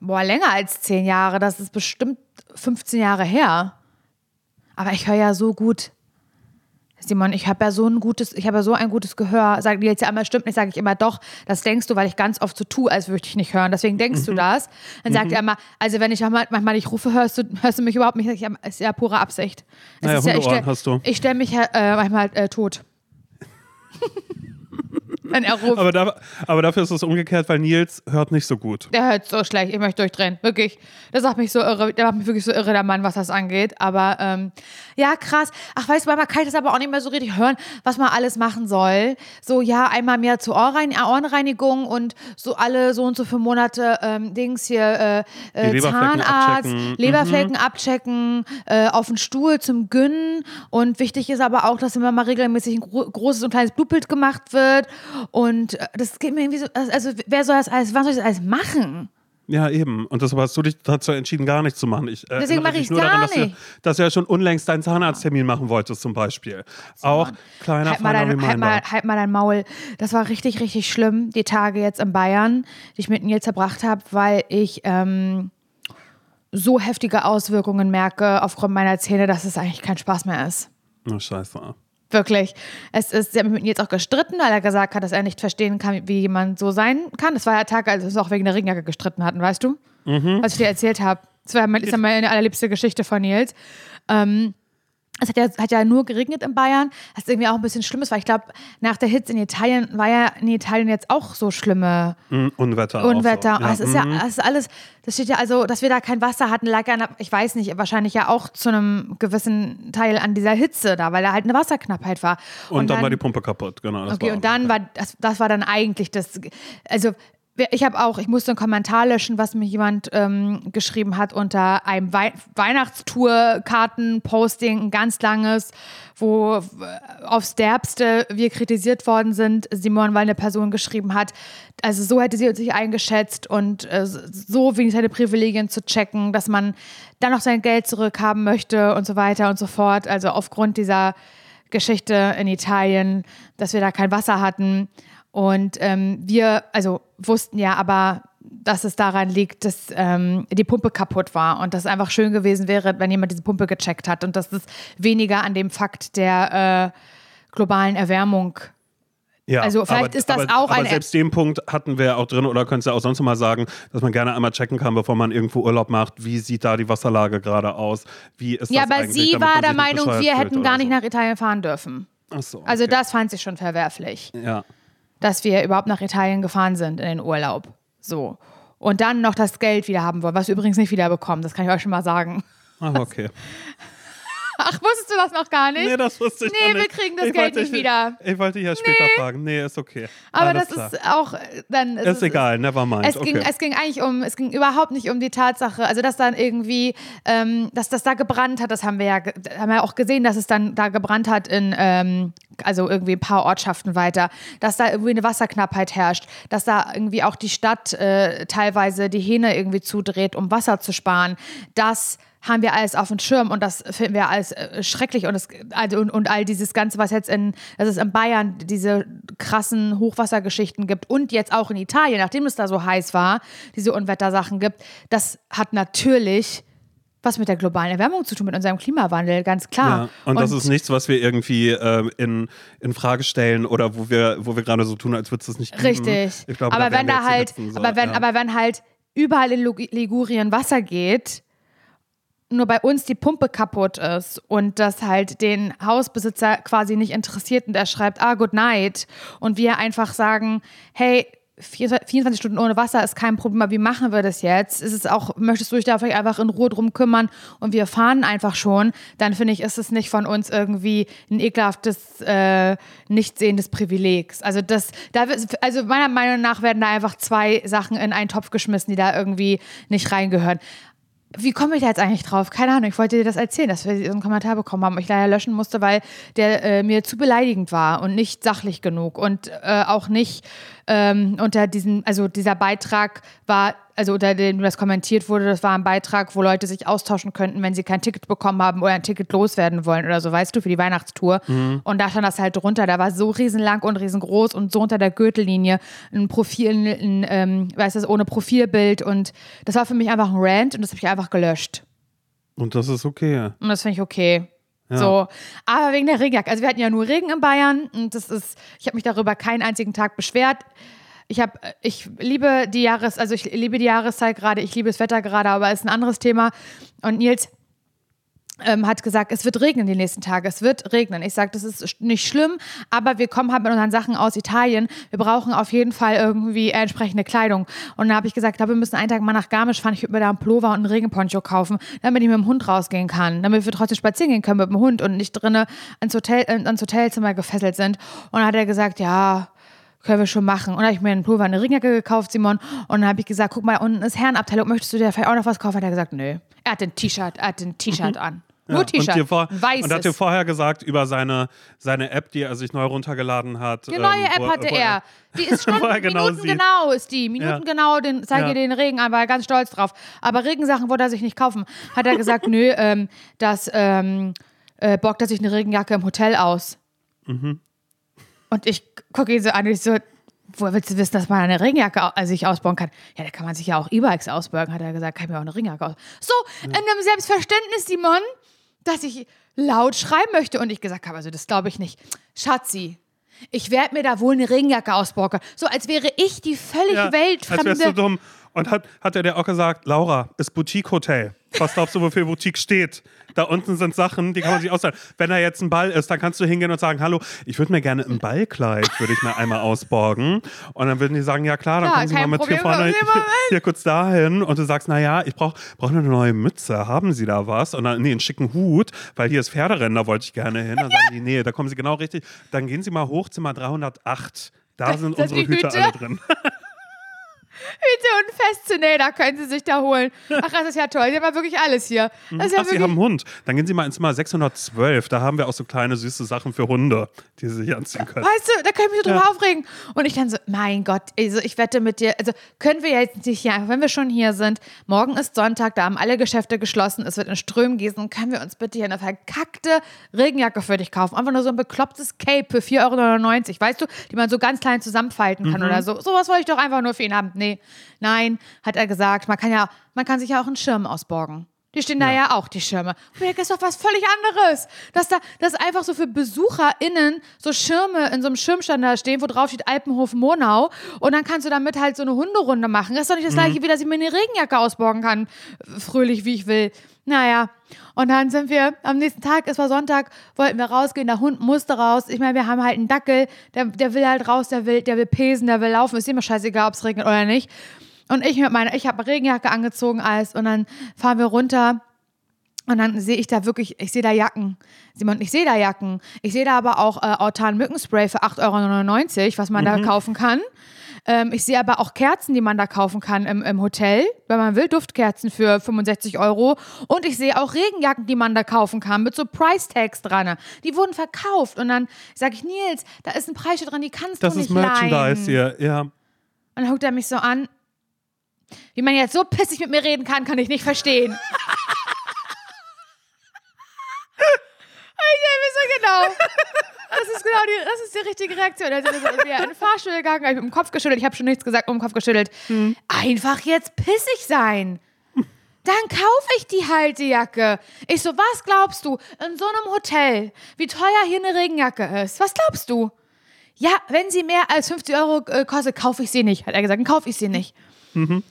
boah, länger als zehn Jahre. Das ist bestimmt 15 Jahre her. Aber ich höre ja so gut. Simon, ich habe ja so ein gutes, ich habe ja so ein gutes Gehör. Sagen die jetzt ja einmal stimmt nicht, sage ich immer doch. Das denkst du, weil ich ganz oft so tue, als würde ich nicht hören. Deswegen denkst mhm. du das. Dann sagt mhm. er immer, also wenn ich manchmal nicht rufe, hörst du, hörst du mich überhaupt nicht. Ich, ist ja pure Absicht. Es naja, ist ja, ich stell, Ich stelle mich äh, manchmal äh, tot. wenn er ruft. Aber, da, aber, dafür ist es umgekehrt, weil Nils hört nicht so gut. Der hört so schlecht. Ich möchte durchdrehen. Wirklich. Das macht mich so irre. Der macht mich wirklich so irre, der Mann, was das angeht. Aber ähm, ja, krass. Ach, weißt du, man kann das aber auch nicht mehr so richtig hören, was man alles machen soll. So, ja, einmal mehr zur Ohrrein Ohrenreinigung und so alle so und so für Monate ähm, Dings hier, äh, äh, Zahnarzt, abchecken. Leberflecken mhm. abchecken, äh, auf den Stuhl zum Gönnen. Und wichtig ist aber auch, dass immer mal regelmäßig ein gro großes und kleines Blutbild gemacht wird und äh, das geht mir irgendwie so, also wer soll das alles, was soll ich das alles machen? Ja, eben. Und deshalb hast du dich dazu entschieden, gar nichts zu machen. Ich, äh, Deswegen mache ich nur gar daran, dass nicht. Du, dass du ja schon unlängst deinen Zahnarzttermin machen wolltest, zum Beispiel. So, Auch kleiner halt mal, dein, halt, mal, halt mal dein Maul. Das war richtig, richtig schlimm, die Tage jetzt in Bayern, die ich mit Nils zerbracht habe, weil ich ähm, so heftige Auswirkungen merke aufgrund meiner Zähne, dass es eigentlich kein Spaß mehr ist. Na, scheiße. Wirklich. Es ist, sie haben mit mir jetzt auch gestritten, weil er gesagt hat, dass er nicht verstehen kann, wie jemand so sein kann. Das war der Tag, als wir uns auch wegen der Regenjacke gestritten hatten, weißt du? Was ich dir erzählt habe. Das war mein, ist ja meine allerliebste Geschichte von Nils. Ähm, es hat ja, hat ja nur geregnet in Bayern, was irgendwie auch ein bisschen schlimm ist, weil ich glaube, nach der Hitze in Italien war ja in Italien jetzt auch so schlimme Mm, Unwetter. Unwetter. So. Das ist ja, mhm. das ist alles, das steht ja also, dass wir da kein Wasser hatten, lag ja, an- ich weiß nicht, wahrscheinlich ja auch zu einem gewissen Teil an dieser Hitze da, weil da halt eine Wasserknappheit war. und, dann, war die Pumpe kaputt, genau. Okay, und dann war das, das war dann eigentlich das. Also ich habe auch, ich musste einen Kommentar löschen, was mir jemand ähm, geschrieben hat unter einem Wei Weihnachtstour-Karten-Posting, ein ganz langes, wo äh, aufs Derbste wir kritisiert worden sind. Simon, weil eine Person geschrieben hat, also so hätte sie sich eingeschätzt und äh, so wenig seine Privilegien zu checken, dass man dann noch sein Geld zurückhaben möchte und so weiter und so fort. Also aufgrund dieser Geschichte in Italien, dass wir da kein Wasser hatten. Und ähm, wir, also wussten ja aber, dass es daran liegt, dass ähm, die Pumpe kaputt war und dass es einfach schön gewesen wäre, wenn jemand diese Pumpe gecheckt hat und dass es weniger an dem Fakt der äh, globalen Erwärmung Ja, Also vielleicht aber, ist das aber, auch aber ein- selbst den Punkt hatten wir auch drin, oder könntest du auch sonst mal sagen, dass man gerne einmal checken kann, bevor man irgendwo Urlaub macht, wie sieht da die Wasserlage gerade aus? Wie ist Ja, das aber sie war der Meinung, wir hätten gar nicht so. nach Italien fahren dürfen. Ach so, Also okay. das fand sie schon verwerflich, Ja. Dass wir überhaupt nach Italien gefahren sind in den Urlaub. So. Und dann noch das Geld wieder haben wollen, was wir übrigens nicht wieder bekommen, das kann ich euch schon mal sagen. Ach, okay. Ach, wusstest du das noch gar nicht? Nee, das wusste ich Nee, noch wir nicht. kriegen das ich Geld nicht wieder. Ich wollte dich ja später fragen. Nee, ist okay. Aber Alles das klar. ist auch äh, dann. es Ist egal, never mind. Es ging, okay. es ging eigentlich um, es ging überhaupt nicht um die Tatsache, also dass dann irgendwie, ähm, dass das da gebrannt hat, das haben wir ja, haben wir auch gesehen, dass es dann da gebrannt hat in, ähm, also irgendwie ein paar Ortschaften weiter, dass da irgendwie eine Wasserknappheit herrscht, dass da irgendwie auch die Stadt äh, teilweise die Hähne irgendwie zudreht, um Wasser zu sparen. Das haben wir alles auf dem Schirm und das finden wir alles äh, schrecklich und, das, also, und, und all dieses Ganze, was jetzt in, dass es in Bayern diese krassen Hochwassergeschichten gibt und jetzt auch in Italien, nachdem es da so heiß war, diese Unwettersachen gibt, das hat natürlich was mit der globalen Erwärmung zu tun, mit unserem Klimawandel, ganz klar. Ja, und, das ist nichts, was wir irgendwie ähm, in, in Frage stellen oder wo wir, wo wir gerade so tun, als würde es das nicht geben. Richtig. Ich glaube, aber da wenn da halt, so, aber wenn, ja. aber wenn halt überall in Ligurien Wasser geht, nur bei uns die Pumpe kaputt ist und das halt den Hausbesitzer quasi nicht interessiert und er schreibt, ah, good night und wir einfach sagen, hey, 24 Stunden ohne Wasser ist kein Problem, aber wie machen wir das jetzt? Ist es auch, möchtest du dich da vielleicht einfach in Ruhe drum kümmern und wir fahren einfach schon, dann finde ich, ist es nicht von uns irgendwie ein ekelhaftes, äh, nicht sehendes Privilegs. Also das, da, also meiner Meinung nach werden da einfach zwei Sachen in einen Topf geschmissen, die da irgendwie nicht reingehören. Wie komme ich da jetzt eigentlich drauf? Keine Ahnung, ich wollte dir das erzählen, dass wir einen Kommentar bekommen haben, ich leider löschen musste, weil der äh, mir zu beleidigend war und nicht sachlich genug und äh, auch nicht ähm, unter diesen, also dieser Beitrag war, also unter dem das kommentiert wurde, das war ein Beitrag, wo Leute sich austauschen könnten, wenn sie kein Ticket bekommen haben oder ein Ticket loswerden wollen oder so, weißt du, für die Weihnachtstour. Und da stand das halt drunter, da war so riesenlang und riesengroß und so unter der Gürtellinie ein Profil, ein, ähm, weißt du, ohne Profilbild und das war für mich einfach ein Rant und das habe ich einfach gelöscht. Und das ist okay. Und das finde ich okay. So, aber wegen der Regenjacke. Also wir hatten ja nur Regen in Bayern und das ist, ich habe mich darüber keinen einzigen Tag beschwert. Ich habe, ich liebe die Jahres, also ich liebe die Jahreszeit gerade, ich liebe das Wetter gerade, aber es ist ein anderes Thema. Und Nils ähm, hat gesagt, es wird regnen die nächsten Tage, es wird regnen. Ich sage, das ist nicht schlimm, aber wir kommen halt mit unseren Sachen aus Italien. Wir brauchen auf jeden Fall irgendwie entsprechende Kleidung. Und dann habe ich gesagt, ich glaube, wir müssen einen Tag mal nach Garmisch fahren. Ich würde mir da einen Pullover und einen Regenponcho kaufen, damit ich mit dem Hund rausgehen kann, damit wir trotzdem spazieren gehen können mit dem Hund und nicht drinnen ans, Hotel, äh, ans Hotelzimmer gefesselt sind. Und dann hat er gesagt, ja, können wir schon machen. Und dann habe ich mir einen Pullover, eine Regenjacke gekauft, Simon. Und dann habe ich gesagt, guck mal, da unten ist Herrenabteilung, möchtest du dir vielleicht auch noch was kaufen? Hat er gesagt, nö. Er hat ein T-Shirt, er hat ein T-Shirt an. Nur Ja, T-Shirt, weißes. und hat dir vorher gesagt über seine, seine App, die er sich neu runtergeladen hat. Die neue ähm, App wo- hatte wo er. Die ist Stunden, genau Minuten sieht. genau ist die. Minuten Ja. genau, den, zeige Ja. den Regen an, war er ganz stolz drauf. Aber Regensachen wollte er sich nicht kaufen. Hat er gesagt, nö, ähm, das ähm, äh, bockt er sich eine Regenjacke im Hotel aus. Mhm. Und ich gucke ihn so an und ich so, woher willst du wissen, dass man eine also sich ausbauen kann? Ja, da kann man sich ja auch E-Bikes ausbauen, hat er gesagt, kann ich mir auch eine Regenjacke aus. So, in einem Selbstverständnis, Simon, dass ich laut schreiben möchte und ich gesagt habe, also das glaube ich nicht. Schatzi, ich werde mir da wohl eine Regenjacke ausbauen. So als wäre ich die völlig Ja, als weltfremde. wärst du dumm. Und hat, hat er dir auch gesagt, Laura, ist Boutique-Hotel. Was glaubst du, wofür Boutique steht? Da unten sind Sachen, die kann man sich ausleihen. Wenn da jetzt ein Ball ist, dann kannst du hingehen und sagen, hallo, ich würde mir gerne ein Ballkleid, würde ich mir einmal ausborgen. Und dann würden die sagen, ja klar, dann Ja, kommen Sie mal mit hier Problem, vorne, mal mit. hier kurz dahin. Und du sagst, naja, ich brauche brauch eine neue Mütze. Haben Sie da was? Und dann, nee, einen schicken Hut, weil hier ist Pferderennen, da wollte ich gerne hin. Dann sagen die, nee, da kommen Sie genau richtig. Dann gehen Sie mal hoch, Zimmer 308. Da sind sind unsere Hüte Hüte? alle drin. Hüte und Feste, nee, da können sie sich da holen. Ach, das ist ja toll. Sie haben ja wirklich alles hier. Das ist ja Ach, Sie wirklich, haben einen Hund. Dann gehen Sie mal ins Zimmer 612. Da haben wir auch so kleine süße Sachen für Hunde, die Sie sich anziehen können. Weißt du, da kann ich mich so drüber aufregen. Und ich dann so, mein Gott, also ich wette mit dir, also können wir jetzt nicht hier, einfach wenn wir schon hier sind, morgen ist Sonntag, da haben alle Geschäfte geschlossen, es wird in Strömen gießen, können wir uns bitte hier eine verkackte Regenjacke für dich kaufen? Einfach nur so ein beklopptes Cape für 4,99 Euro, weißt du, die man so ganz klein zusammenfalten Mhm. kann oder so. Sowas wollte ich doch einfach nur für ihn haben. Nee, nein, hat er gesagt, man kann ja, man kann sich ja auch einen Schirm ausborgen. Die stehen da ja auch, die Schirme. Das ist doch was völlig anderes. Dass da, dass einfach so für BesucherInnen so Schirme in so einem Schirmstand da stehen, wo drauf steht Alpenhof Monau. Und dann kannst du damit halt so eine Hunderunde machen. Das ist doch nicht das gleiche, wie dass ich mir eine Regenjacke ausborgen kann. Fröhlich, wie ich will. Naja. Und dann sind wir am nächsten Tag, es war Sonntag, wollten wir rausgehen. Der Hund musste raus. Ich meine, wir haben halt einen Dackel, der, der will halt raus, der will, der will pesen, der will laufen. Ist immer scheißegal, ob es regnet oder nicht. Und ich mit meiner, ich habe Regenjacke angezogen, alles. Und dann fahren wir runter. Und dann sehe ich da wirklich, ich sehe da Jacken. Simon, ich sehe da Jacken. Ich sehe da aber auch äh, Autan Mückenspray für 8,99 Euro, was man da kaufen kann. Ähm, ich sehe aber auch Kerzen, die man da kaufen kann im, im Hotel, wenn man will, Duftkerzen für 65 Euro. Und ich sehe auch Regenjacken, die man da kaufen kann, mit so Price-Tags dran. Die wurden verkauft. Und dann sage ich, Nils, da ist ein Preisschild dran, die kannst Das du ist nicht Merchandise leihen. hier, ja. Und dann guckt er mich so an. Wie man jetzt so pissig mit mir reden kann, kann ich nicht verstehen. ich denke so genau. Das ist genau die, das ist die richtige Reaktion. Also wir sind in den Fahrstuhl gegangen, ich mit dem Kopf geschüttelt. Ich habe schon nichts gesagt, mit dem Kopf geschüttelt. Einfach jetzt pissig sein. Dann kaufe ich die Haltejacke. Ich so, was glaubst du? In so einem Hotel, wie teuer hier eine Regenjacke ist. Was glaubst du? Ja, wenn sie mehr als 50 Euro äh, kostet, kaufe ich sie nicht. Hat er gesagt, dann kaufe ich sie nicht. Mhm.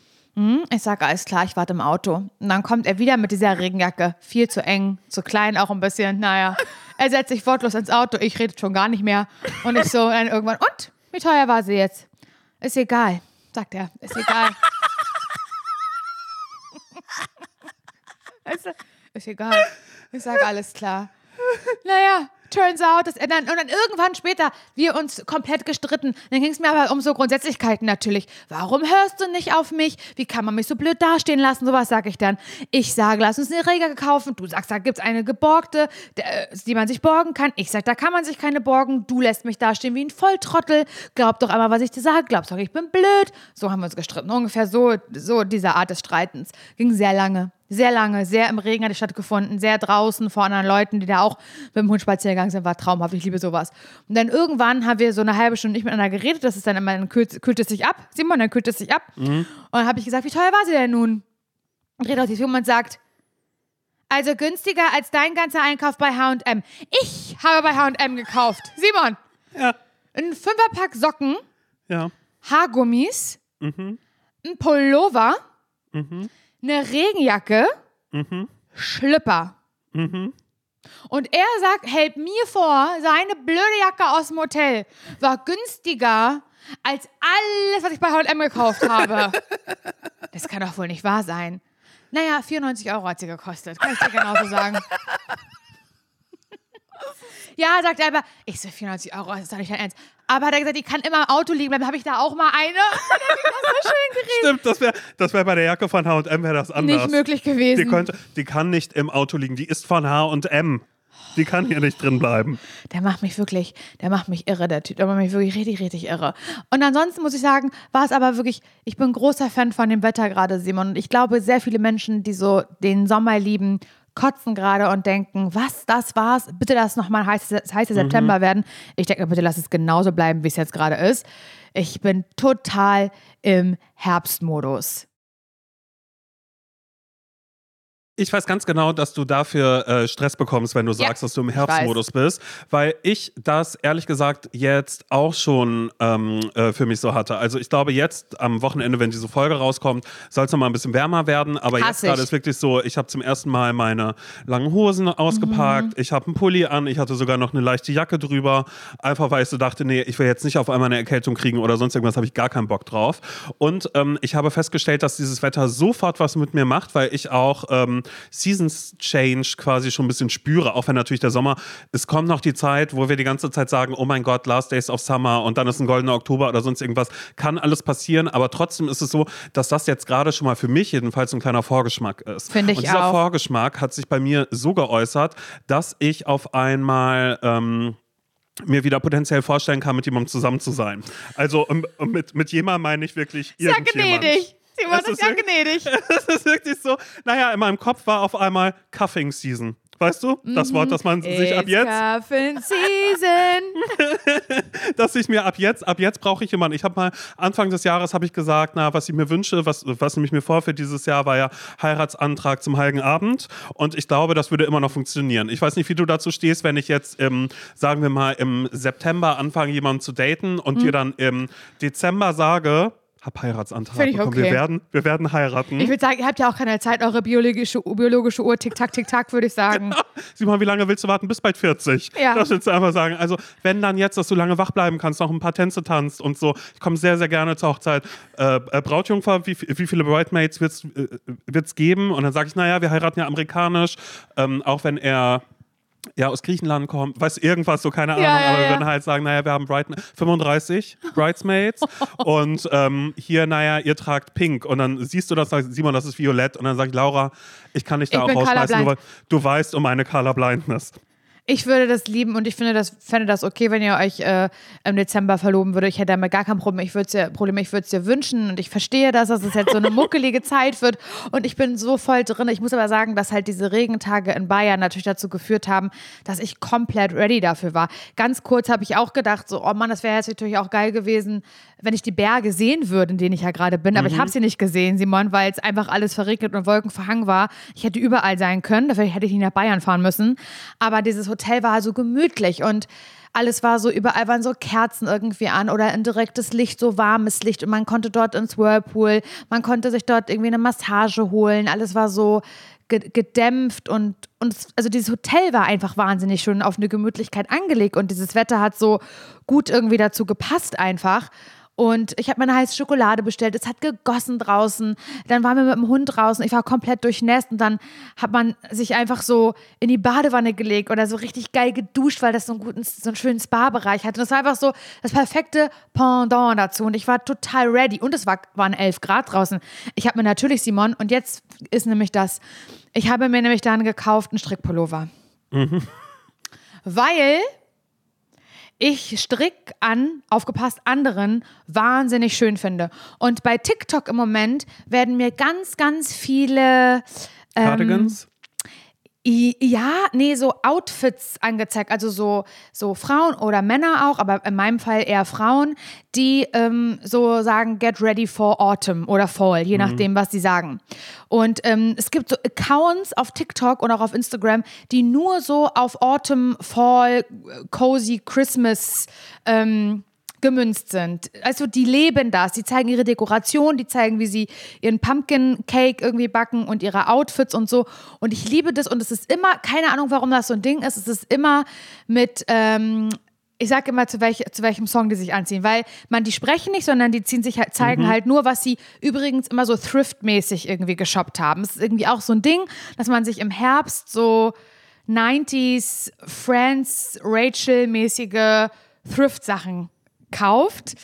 Ich sage, alles klar, ich warte im Auto. Und dann kommt er wieder mit dieser Regenjacke. Viel zu eng, zu klein auch ein bisschen. Naja, er setzt sich wortlos ins Auto. Ich rede schon gar nicht mehr. Und ich so dann irgendwann, und? Wie teuer war sie jetzt? Ist egal, sagt er. Ist egal. Du, ist egal. Ich sage, alles klar. Naja, turns out, dass er dann, und dann irgendwann später wir uns komplett gestritten. Dann ging es mir aber um so Grundsätzlichkeiten natürlich. Warum hörst du nicht auf mich? Wie kann man mich so blöd dastehen lassen? Sowas sage ich dann. Ich sage, lass uns eine Reger kaufen. Du sagst, da gibt's eine geborgte, die man sich borgen kann. Ich sag, da kann man sich keine borgen. Du lässt mich dastehen wie ein Volltrottel. Glaub doch einmal, was ich dir sage. Glaubst doch, ich bin blöd. So haben wir uns gestritten. Ungefähr so, so diese Art des Streitens. Ging sehr lange. Sehr lange, sehr im Regen hat es stattgefunden, sehr draußen vor anderen Leuten, die da auch mit dem Hund spazieren gegangen sind, war traumhaft. Ich liebe sowas. Und dann irgendwann haben wir so eine halbe Stunde nicht miteinander geredet, das ist dann immer, dann kühlt, kühlt es sich ab. Simon, dann kühlt es sich ab. Und dann habe ich gesagt, wie teuer war sie denn nun? Und dreht auf sich um und sagt, also günstiger als dein ganzer Einkauf bei H&M. Ich habe bei H&M gekauft. Simon, Ja, ein Fünferpack Socken, ja. Haargummis, ein Pullover, eine Regenjacke, Schlüpper. Und er sagt, hält mir vor, seine blöde Jacke aus dem Hotel war günstiger als alles, was ich bei H&M gekauft habe. das kann doch wohl nicht wahr sein. Naja, 94 Euro hat sie gekostet, kann ich dir genauso sagen. Ja, sagt er aber, ich so 94 Euro, das ist doch nicht dein Ernst. Aber hat er gesagt, die kann immer im Auto liegen bleiben, habe ich da auch mal eine. Das so schön geredet. Stimmt, das wäre das wär bei der Jacke von H&M wäre das anders. Nicht möglich gewesen. Die, könnte, die kann nicht im Auto liegen. Die ist von H&M. Die kann hier nicht drin bleiben. Der macht mich wirklich, der macht mich irre, der Typ. Der macht mich wirklich richtig, richtig irre. Und ansonsten muss ich sagen, war es aber wirklich, ich bin großer Fan von dem Wetter gerade, Simon. Und ich glaube, sehr viele Menschen, die so den Sommer lieben, kotzen gerade und denken, was, das war's, bitte lass nochmal heiße, heiße September werden. Ich denke bitte lass es genauso bleiben, wie es jetzt gerade ist. Ich bin total im Herbstmodus. Ich weiß ganz genau, dass du dafür äh, Stress bekommst, wenn du Ja, sagst, dass du im Herbstmodus bist, weil ich das ehrlich gesagt jetzt auch schon ähm, äh, für mich so hatte. Also ich glaube jetzt am Wochenende, wenn diese Folge rauskommt, soll es noch mal ein bisschen wärmer werden. Aber Hass jetzt gerade ist wirklich so, ich habe zum ersten Mal meine langen Hosen ausgepackt, Mhm. ich habe einen Pulli an, ich hatte sogar noch eine leichte Jacke drüber, einfach weil ich so dachte, nee, ich will jetzt nicht auf einmal eine Erkältung kriegen oder sonst irgendwas, habe ich gar keinen Bock drauf. Und ähm, ich habe festgestellt, dass dieses Wetter sofort was mit mir macht, weil ich auch ähm, Seasons Change quasi schon ein bisschen spüre, auch wenn natürlich der Sommer, es kommt noch die Zeit, wo wir die ganze Zeit sagen, oh mein Gott, Last Days of Summer und dann ist ein goldener Oktober oder sonst irgendwas, kann alles passieren, aber trotzdem ist es so, dass das jetzt gerade schon mal für mich jedenfalls ein kleiner Vorgeschmack ist. Finde ich und dieser auch. Vorgeschmack hat sich bei mir so geäußert, dass ich auf einmal ähm, mir wieder potenziell vorstellen kann, mit jemandem zusammen zu sein. Also ähm, mit, mit jemandem meine ich wirklich ja irgendjemand. gnädig. Es ist ist ja gnädig. Das ist wirklich so. Naja, in meinem Kopf war auf einmal Cuffing Season. Weißt du? Das Wort, das man sich ab It's jetzt, Cuffin Season. dass ich mir ab jetzt, ab jetzt brauche ich jemanden. Ich habe mal Anfang des Jahres habe ich gesagt, na, was ich mir wünsche, was, was nämlich mir vorfällt dieses Jahr, war ja Heiratsantrag zum Heiligen Abend. Und ich glaube, das würde immer noch funktionieren. Ich weiß nicht, wie du dazu stehst, wenn ich jetzt im, sagen wir mal, im September anfange, jemanden zu daten und Hm. dir dann im Dezember sage, hab Heiratsantrag bekommen. Wir okay. werden, wir werden heiraten. Ich würde sagen, ihr habt ja auch keine Zeit, eure biologische, biologische Uhr tick-tack, tick-tack, würde ich sagen. Simon, wie lange willst du warten? Bis bald 40. Ja. Das willst du einfach sagen. Also, wenn dann jetzt, dass du lange wach bleiben kannst, noch ein paar Tänze tanzt und so. Ich komme sehr, sehr gerne zur Hochzeit. Äh, äh, Brautjungfer, wie, wie viele Bridesmaids wird es geben? Und dann sage ich, naja, wir heiraten ja amerikanisch. Ähm, auch wenn er ja, aus Griechenland kommt, weiß irgendwas, so keine Ahnung, Ja, ja, aber wir ja. würden halt sagen, naja, wir haben Bride 35 Bridesmaids und ähm, hier, naja, ihr tragt pink und dann siehst du das, sagst, Simon, das ist violett und dann sag ich, Laura, ich kann dich da Ich auch rausschmeißen, du, du weißt um meine Color Blindness. Ich würde das lieben und ich finde das, fände das okay, wenn ihr euch äh, im Dezember verloben würdet. Ich hätte damit gar kein Problem. Ich würde es dir, Problem, ich würde es dir wünschen und ich verstehe das, dass es jetzt so eine muckelige Zeit wird und ich bin so voll drin. Ich muss aber sagen, dass halt diese Regentage in Bayern natürlich dazu geführt haben, dass ich komplett ready dafür war. Ganz kurz habe ich auch gedacht, so, oh Mann, das wäre jetzt natürlich auch geil gewesen, wenn ich die Berge sehen würde, in denen ich ja gerade bin. Aber ich habe sie nicht gesehen, Simon, weil es einfach alles verregnet und wolkenverhangen war. Ich hätte überall sein können, dafür hätte ich nicht nach Bayern fahren müssen. Aber dieses Hotel war so gemütlich und alles war so, überall waren so Kerzen irgendwie an oder ein direktes Licht, so warmes Licht und man konnte dort ins Whirlpool, man konnte sich dort irgendwie eine Massage holen, alles war so ge- gedämpft und, und also dieses Hotel war einfach wahnsinnig schön auf eine Gemütlichkeit angelegt und dieses Wetter hat so gut irgendwie dazu gepasst einfach. Und ich habe mir eine heiße Schokolade bestellt. Es hat gegossen draußen. Dann waren wir mit dem Hund draußen. Ich war komplett durchnässt. Und dann hat man sich einfach so in die Badewanne gelegt oder so richtig geil geduscht, weil das so einen guten, so einen schönen Spa-Bereich hatte. Und das war einfach so das perfekte Pendant dazu. Und ich war total ready. Und es war, waren 11 Grad draußen. Ich habe mir natürlich, Simon, und jetzt ist nämlich das, ich habe mir nämlich dann gekauft einen Strickpullover. Weil ich Strick an, aufgepasst anderen, wahnsinnig schön finde. Und bei TikTok im Moment werden mir ganz, ganz viele Cardigans? Ja, nee, so Outfits angezeigt, also so, so Frauen oder Männer auch, aber in meinem Fall eher Frauen, die ähm, so sagen, get ready for autumn oder fall, je nachdem, was sie sagen. Und ähm, es gibt so Accounts auf TikTok und auch auf Instagram, die nur so auf Autumn, Fall, Cozy Christmas ähm, gemünzt sind. Also die leben das, die zeigen ihre Dekoration, die zeigen, wie sie ihren Pumpkin Cake irgendwie backen und ihre Outfits und so. Und ich liebe das und es ist immer, keine Ahnung, warum das so ein Ding ist, es ist immer mit, ähm, ich sage immer, zu, welch, zu welchem Song die sich anziehen, weil man die sprechen nicht, sondern die ziehen sich halt, zeigen halt nur, was sie übrigens immer so thriftmäßig irgendwie geshoppt haben. Es ist irgendwie auch so ein Ding, dass man sich im Herbst so 90s Friends Rachel-mäßige Thrift-Sachen kauft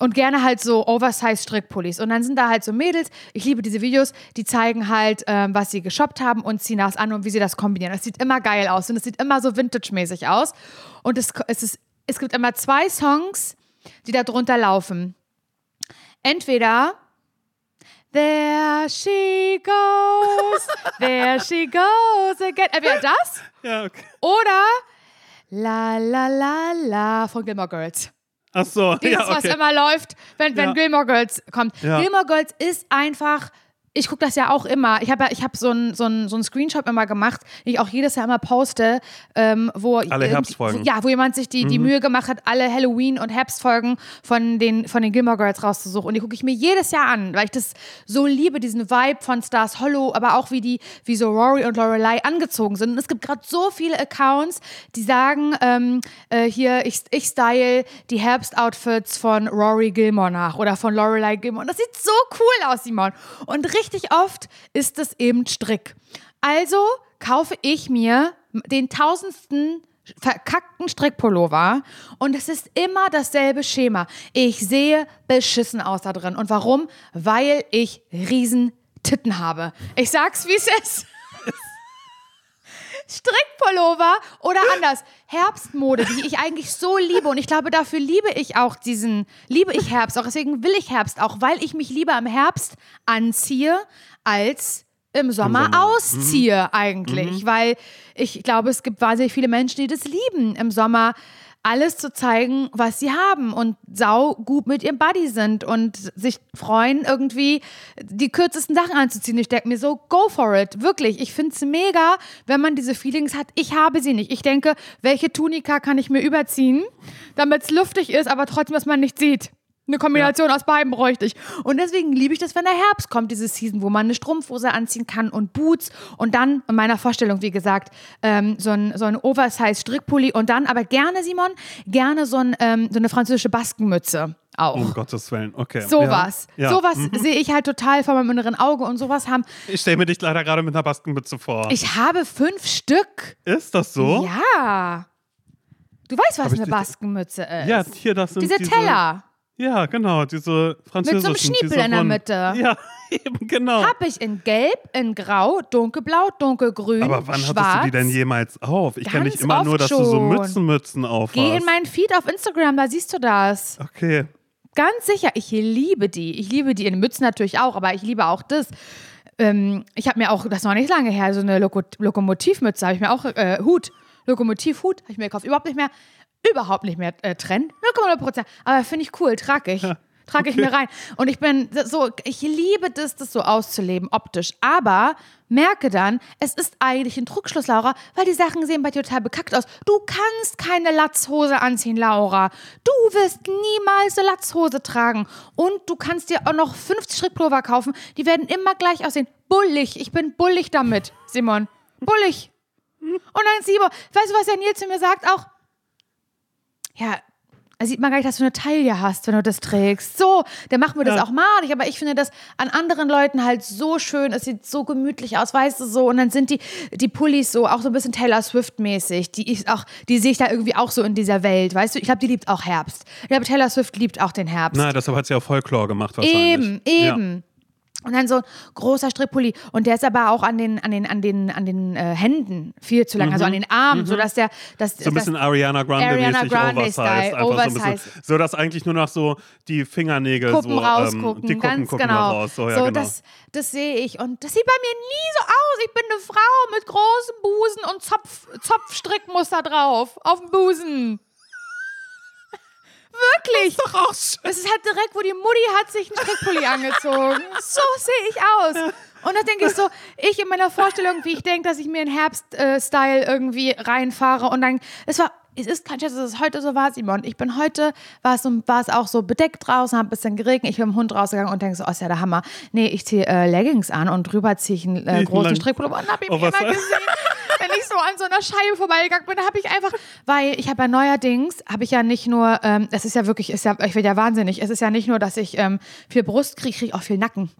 und gerne halt so Oversize Strickpullis. Und dann sind da halt so Mädels, ich liebe diese Videos, die zeigen halt, ähm, was sie geshoppt haben und ziehen das an und wie sie das kombinieren. Das sieht immer geil aus und es sieht immer so Vintage-mäßig aus. Und es, es, ist, es gibt immer zwei Songs, die da drunter laufen. Entweder There she goes, there she goes again. Entweder das Ja, okay. oder La La La La von Gilmore Girls. Ach so, Dieses, ja, was okay. immer läuft, wenn, wenn Ja. Gilmore Girls kommt. Ja. Gilmore Girls ist einfach. Ich gucke das ja auch immer. Ich habe ja, ich hab so einen so so ein Screenshot immer gemacht, den ich auch jedes Jahr immer poste, ähm, wo Alle Herbstfolgen. Mhm. Ja, wo jemand sich die, die Mühe gemacht hat, alle Halloween- und Herbstfolgen von den, von den Gilmore Girls rauszusuchen. Und die gucke ich mir jedes Jahr an, weil ich das so liebe, diesen Vibe von Stars Hollow, aber auch wie die, wie so Rory und Lorelei angezogen sind. Und es gibt gerade so viele Accounts, die sagen, ähm, äh, hier, ich, ich style die Herbstoutfits von Rory Gilmore nach oder von Lorelei Gilmore. Und das sieht so cool aus, Simon. Und richtig oft ist es eben Strick. Also kaufe ich mir den tausendsten verkackten Strickpullover und es ist immer dasselbe Schema. Ich sehe beschissen aus da drin. Und warum? Weil ich riesen Titten habe. Ich sag's, wie es ist. Strickpullover oder anders. Herbstmode, die ich eigentlich so liebe. Und ich glaube, dafür liebe ich auch diesen, liebe ich Herbst auch, deswegen will ich Herbst auch, weil ich mich lieber im Herbst anziehe als im Sommer, Sommer. ausziehe eigentlich, weil ich glaube, es gibt wahnsinnig viele Menschen, die das lieben, im Sommer alles zu zeigen, was sie haben und sau gut mit ihrem Buddy sind und sich freuen, irgendwie die kürzesten Sachen anzuziehen. Ich denke mir so, go for it. Wirklich. Ich finde es mega, wenn man diese Feelings hat. Ich habe sie nicht. Ich denke, welche Tunika kann ich mir überziehen, damit es luftig ist, aber trotzdem, dass man nicht sieht. Eine Kombination aus beiden bräuchte ich. Und deswegen liebe ich das, wenn der Herbst kommt, diese Season, wo man eine Strumpfhose anziehen kann und Boots und dann, in meiner Vorstellung, wie gesagt, ähm, so ein, so ein Oversize-Strickpulli und dann aber gerne, Simon, gerne so, ein, ähm, so eine französische Baskenmütze auch. Um Gottes Willen, okay. Sowas. Ja. Ja. Sowas sehe ich halt total vor meinem inneren Auge und sowas haben. Ich stelle mir dich leider gerade mit einer Baskenmütze vor. Ich habe fünf Stück. Ist das so? Ja. Du weißt, was eine Baskenmütze ist. Ja, hier, das sind diese Teller. Ja, genau, diese französischen. Schniepel diese in der. Mitte. Ja, eben, genau. Habe ich in Gelb, in Grau, dunkelblau, dunkelgrün, Aber wann schwarz. hattest du die denn jemals auf? Ich kenne dich immer nur, dass du so schon. Mützenmützen auf Geh in meinen Feed auf Instagram, da siehst du das. Okay. Ganz sicher, ich liebe die. Ich liebe die in Mützen natürlich auch, aber ich liebe auch das. Ähm, ich habe mir auch, das ist noch nicht lange her, so eine Loko Lokomotivmütze habe ich mir auch, äh, Hut, Lokomotivhut habe ich mir gekauft. Überhaupt nicht mehr, überhaupt nicht mehr äh, Trend, 0,0 Prozent. Aber finde ich cool, trage ich. Trage ich mir rein. Und ich bin so, ich liebe das, das so auszuleben, optisch. Aber merke dann, es ist eigentlich ein Druckschluss, Laura, weil die Sachen sehen bei dir total bekackt aus. Du kannst keine Latzhose anziehen, Laura. Du wirst niemals eine Latzhose tragen. Und du kannst dir auch noch 50 Strickpullover kaufen. Die werden immer gleich aussehen. Bullig. Ich bin bullig damit, Simon. Bullig. Und dann Simon, weißt du, was der Nils zu mir sagt? Auch, ja, da sieht man gar nicht, dass du eine Taille hast, wenn du das trägst. So, dann machen wir das Ja. auch malig, aber ich finde das an anderen Leuten halt so schön. Es sieht so gemütlich aus, weißt du so. Und dann sind die, die Pullis so auch so ein bisschen Taylor Swift-mäßig. Die ich auch, die sehe ich da irgendwie auch so in dieser Welt, weißt du? Ich glaube, die liebt auch Herbst. Ich glaube, Taylor Swift liebt auch den Herbst. Nein, deshalb hat sie ja Folklore gemacht wahrscheinlich. Eben, eben. Und dann so ein großer Strickpulli. Und der ist aber auch an den, an den, an den, an den äh, Händen viel zu lang, also an den Armen, sodass der. Dass, Mhm. So ein bisschen Ariana Ariana Grande-mäßig Grande oversized. Style, Einfach so, oversized. so, dass eigentlich nur noch so die Fingernägel Kuppen so, rausgucken, ähm, die Kuppen ganz gucken genau. raus. So, ja, genau. das, das sehe ich. Und das sieht bei mir nie so aus. Ich bin eine Frau mit großem Busen und Zopf, Zopfstrickmuster drauf. Auf dem Busen. Wirklich. Doch auch schön. Es ist halt direkt, wo die Mutti hat sich einen Strickpulli angezogen. So sehe ich aus. Und da denke ich so, ich in meiner Vorstellung, wie ich denke, dass ich mir einen Herbst-Style irgendwie reinfahre. Und dann, es war, es ist kein Scherz, dass es heute so war, Simon. Ich bin heute, war es, war es auch so bedeckt draußen, hat ein bisschen geregnet. Ich bin mit dem Hund rausgegangen und denke so, oh, ist ja der Hammer. Nee, ich ziehe äh, Leggings an und drüber ziehe ich einen äh, großen lang- Strickpullover und habe ich Oh, immer gesehen wenn ich so an so einer Scheibe vorbeigegangen bin, habe ich einfach, weil ich habe ja neuerdings, habe ich ja nicht nur, ähm, das ist ja wirklich, ist ja, ich werde ja wahnsinnig, es ist ja nicht nur, dass ich ähm, viel Brust kriege, kriege ich auch viel Nacken.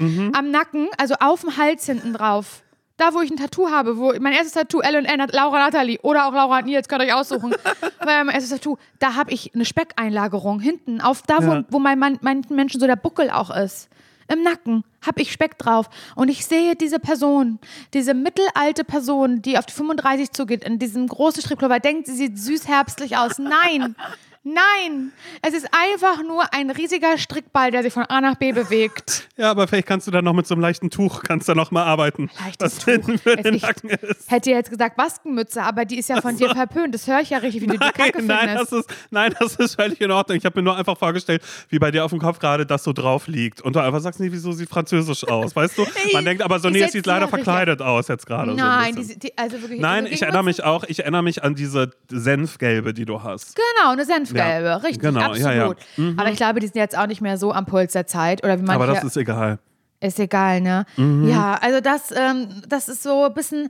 Am Nacken, also auf dem Hals hinten drauf. Da, wo ich ein Tattoo habe, wo mein erstes Tattoo, L&N hat Laura Natalie oder auch Laura Nils, könnt ihr euch aussuchen. Weil mein erstes Tattoo, da habe ich eine Speckeinlagerung hinten, auf da, wo, Ja. wo mein, Mann- manchen Menschen so der Buckel auch ist. Im Nacken habe ich Speck drauf. Und ich sehe diese Person, diese mittelalte Person, die auf die 35 zugeht, in diesem großen Strickpullover, denkt, sie sieht süß herbstlich aus. Nein, Nein, es ist einfach nur ein riesiger Strickball, der sich von A nach B bewegt. Ja, aber vielleicht kannst du dann noch mit so einem leichten Tuch, kannst da noch mal arbeiten. Leichtes was Tuch. für den ich- Nacken ist. Hätte jetzt gesagt Maskenmütze, aber die ist ja von dir verpönt. Das höre ich ja richtig, wie du die Kacke Nein, nein, findest. das ist, nein, das ist völlig in Ordnung. Ich habe mir nur einfach vorgestellt, wie bei dir auf dem Kopf gerade das so drauf liegt. Und du einfach sagst, nee, wieso sieht französisch aus, weißt du? Man denkt aber so, nee, es sieht leider richtig- verkleidet aus jetzt gerade. so ein Nein, bisschen. die, die, also wirklich. Nein, also ich erinnere mich auch, ich erinnere mich an diese Senfgelbe, die du hast. Genau, eine Senfgelbe, Ja, richtig, genau, absolut. ja, ja. Mhm. Aber ich glaube, die sind jetzt auch nicht mehr so am Puls der Zeit. Oder wie man Aber das ist egal. ist egal, ne? Mhm. Ja, also das, ähm, das ist so ein bisschen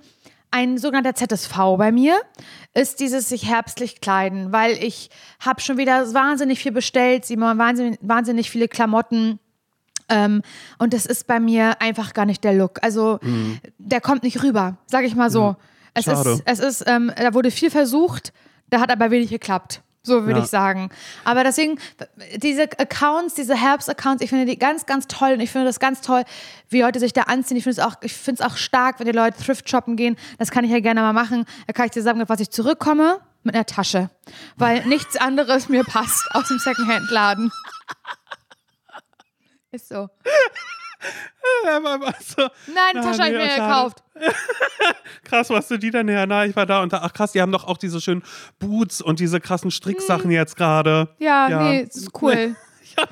ein sogenannter ZSV bei mir, ist dieses sich herbstlich kleiden, weil ich habe schon wieder wahnsinnig viel bestellt, Simon, wahnsinnig, wahnsinnig viele Klamotten. Ähm, und das ist bei mir einfach gar nicht der Look. Also der kommt nicht rüber, sage ich mal so. Es Mhm. Schade. ist, es ist, ähm, da wurde viel versucht, da hat aber wenig geklappt. So würde Ja. ich sagen. Aber deswegen, diese Accounts, diese Herbst-Accounts, ich finde die ganz, ganz toll. Und ich finde das ganz toll, wie Leute sich da anziehen. Ich finde es auch, ich finde es auch stark, wenn die Leute thrift shoppen gehen. Das kann ich ja gerne mal machen. Da kann ich dir sagen, was ich zurückkomme, mit einer Tasche. Weil nichts anderes mir passt aus dem Secondhand-Laden. Ist so. So, Nein, eine Ah, Tasche habe ich mir gekauft. krass, was du die denn her? Na, ich war da und da, ach krass, die haben doch auch diese schönen Boots und diese krassen Stricksachen jetzt gerade. Hm. Ja, nee, das ist cool. Ja.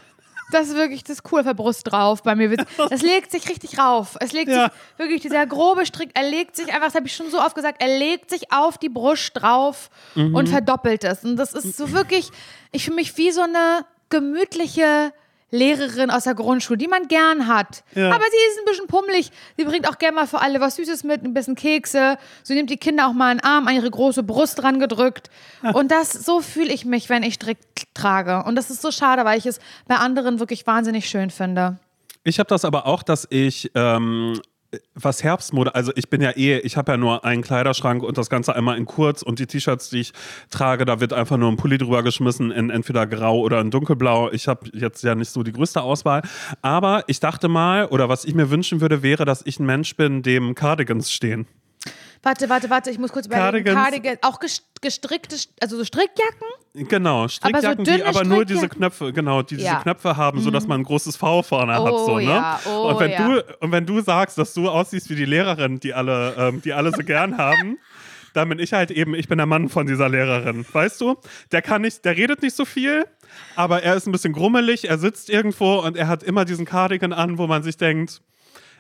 Das ist wirklich, das ist cool für Brust drauf bei mir. Das legt sich richtig rauf. Es legt Ja. sich wirklich, dieser grobe Strick, er legt sich einfach, das habe ich schon so oft gesagt, er legt sich auf die Brust drauf Mhm. und verdoppelt es. Und das ist so wirklich, ich fühle mich wie so eine gemütliche Lehrerin aus der Grundschule, die man gern hat. Ja. Aber sie ist ein bisschen pummelig. Sie bringt auch gerne mal für alle was Süßes mit, ein bisschen Kekse. Sie nimmt die Kinder auch mal einen Arm an ihre große Brust dran gedrückt. Und das, so fühle ich mich, wenn ich Strick trage. Und das ist so schade, weil ich es bei anderen wirklich wahnsinnig schön finde. Ich habe das aber auch, dass ich ähm, was Herbstmode, also ich bin ja eh, ich habe ja nur einen Kleiderschrank und das Ganze einmal in kurz und die T-Shirts, die ich trage, da wird einfach nur ein Pulli drüber geschmissen in entweder grau oder in dunkelblau. Ich habe jetzt ja nicht so die größte Auswahl, aber ich dachte mal, oder was ich mir wünschen würde, wäre, dass ich ein Mensch bin, dem Cardigans stehen. Warte, warte, warte, ich muss kurz überlegen. Cardigans. Cardigan, auch ges- gestrickte, also so Strickjacken? Genau, Strickjacken, die dünne aber nur diese? Knöpfe, genau, die diese Ja. Mhm. Knöpfe haben, sodass man ein großes V vorne hat. Oh So, ne? ja, oh und, wenn ja. du, und wenn du sagst, dass du aussiehst wie die Lehrerin, die alle, ähm, die alle so gern haben, dann bin ich halt eben, ich bin der Mann von dieser Lehrerin. Weißt du? Der kann nicht, der redet nicht so viel, aber er ist ein bisschen grummelig, er sitzt irgendwo und er hat immer diesen Cardigan an, wo man sich denkt,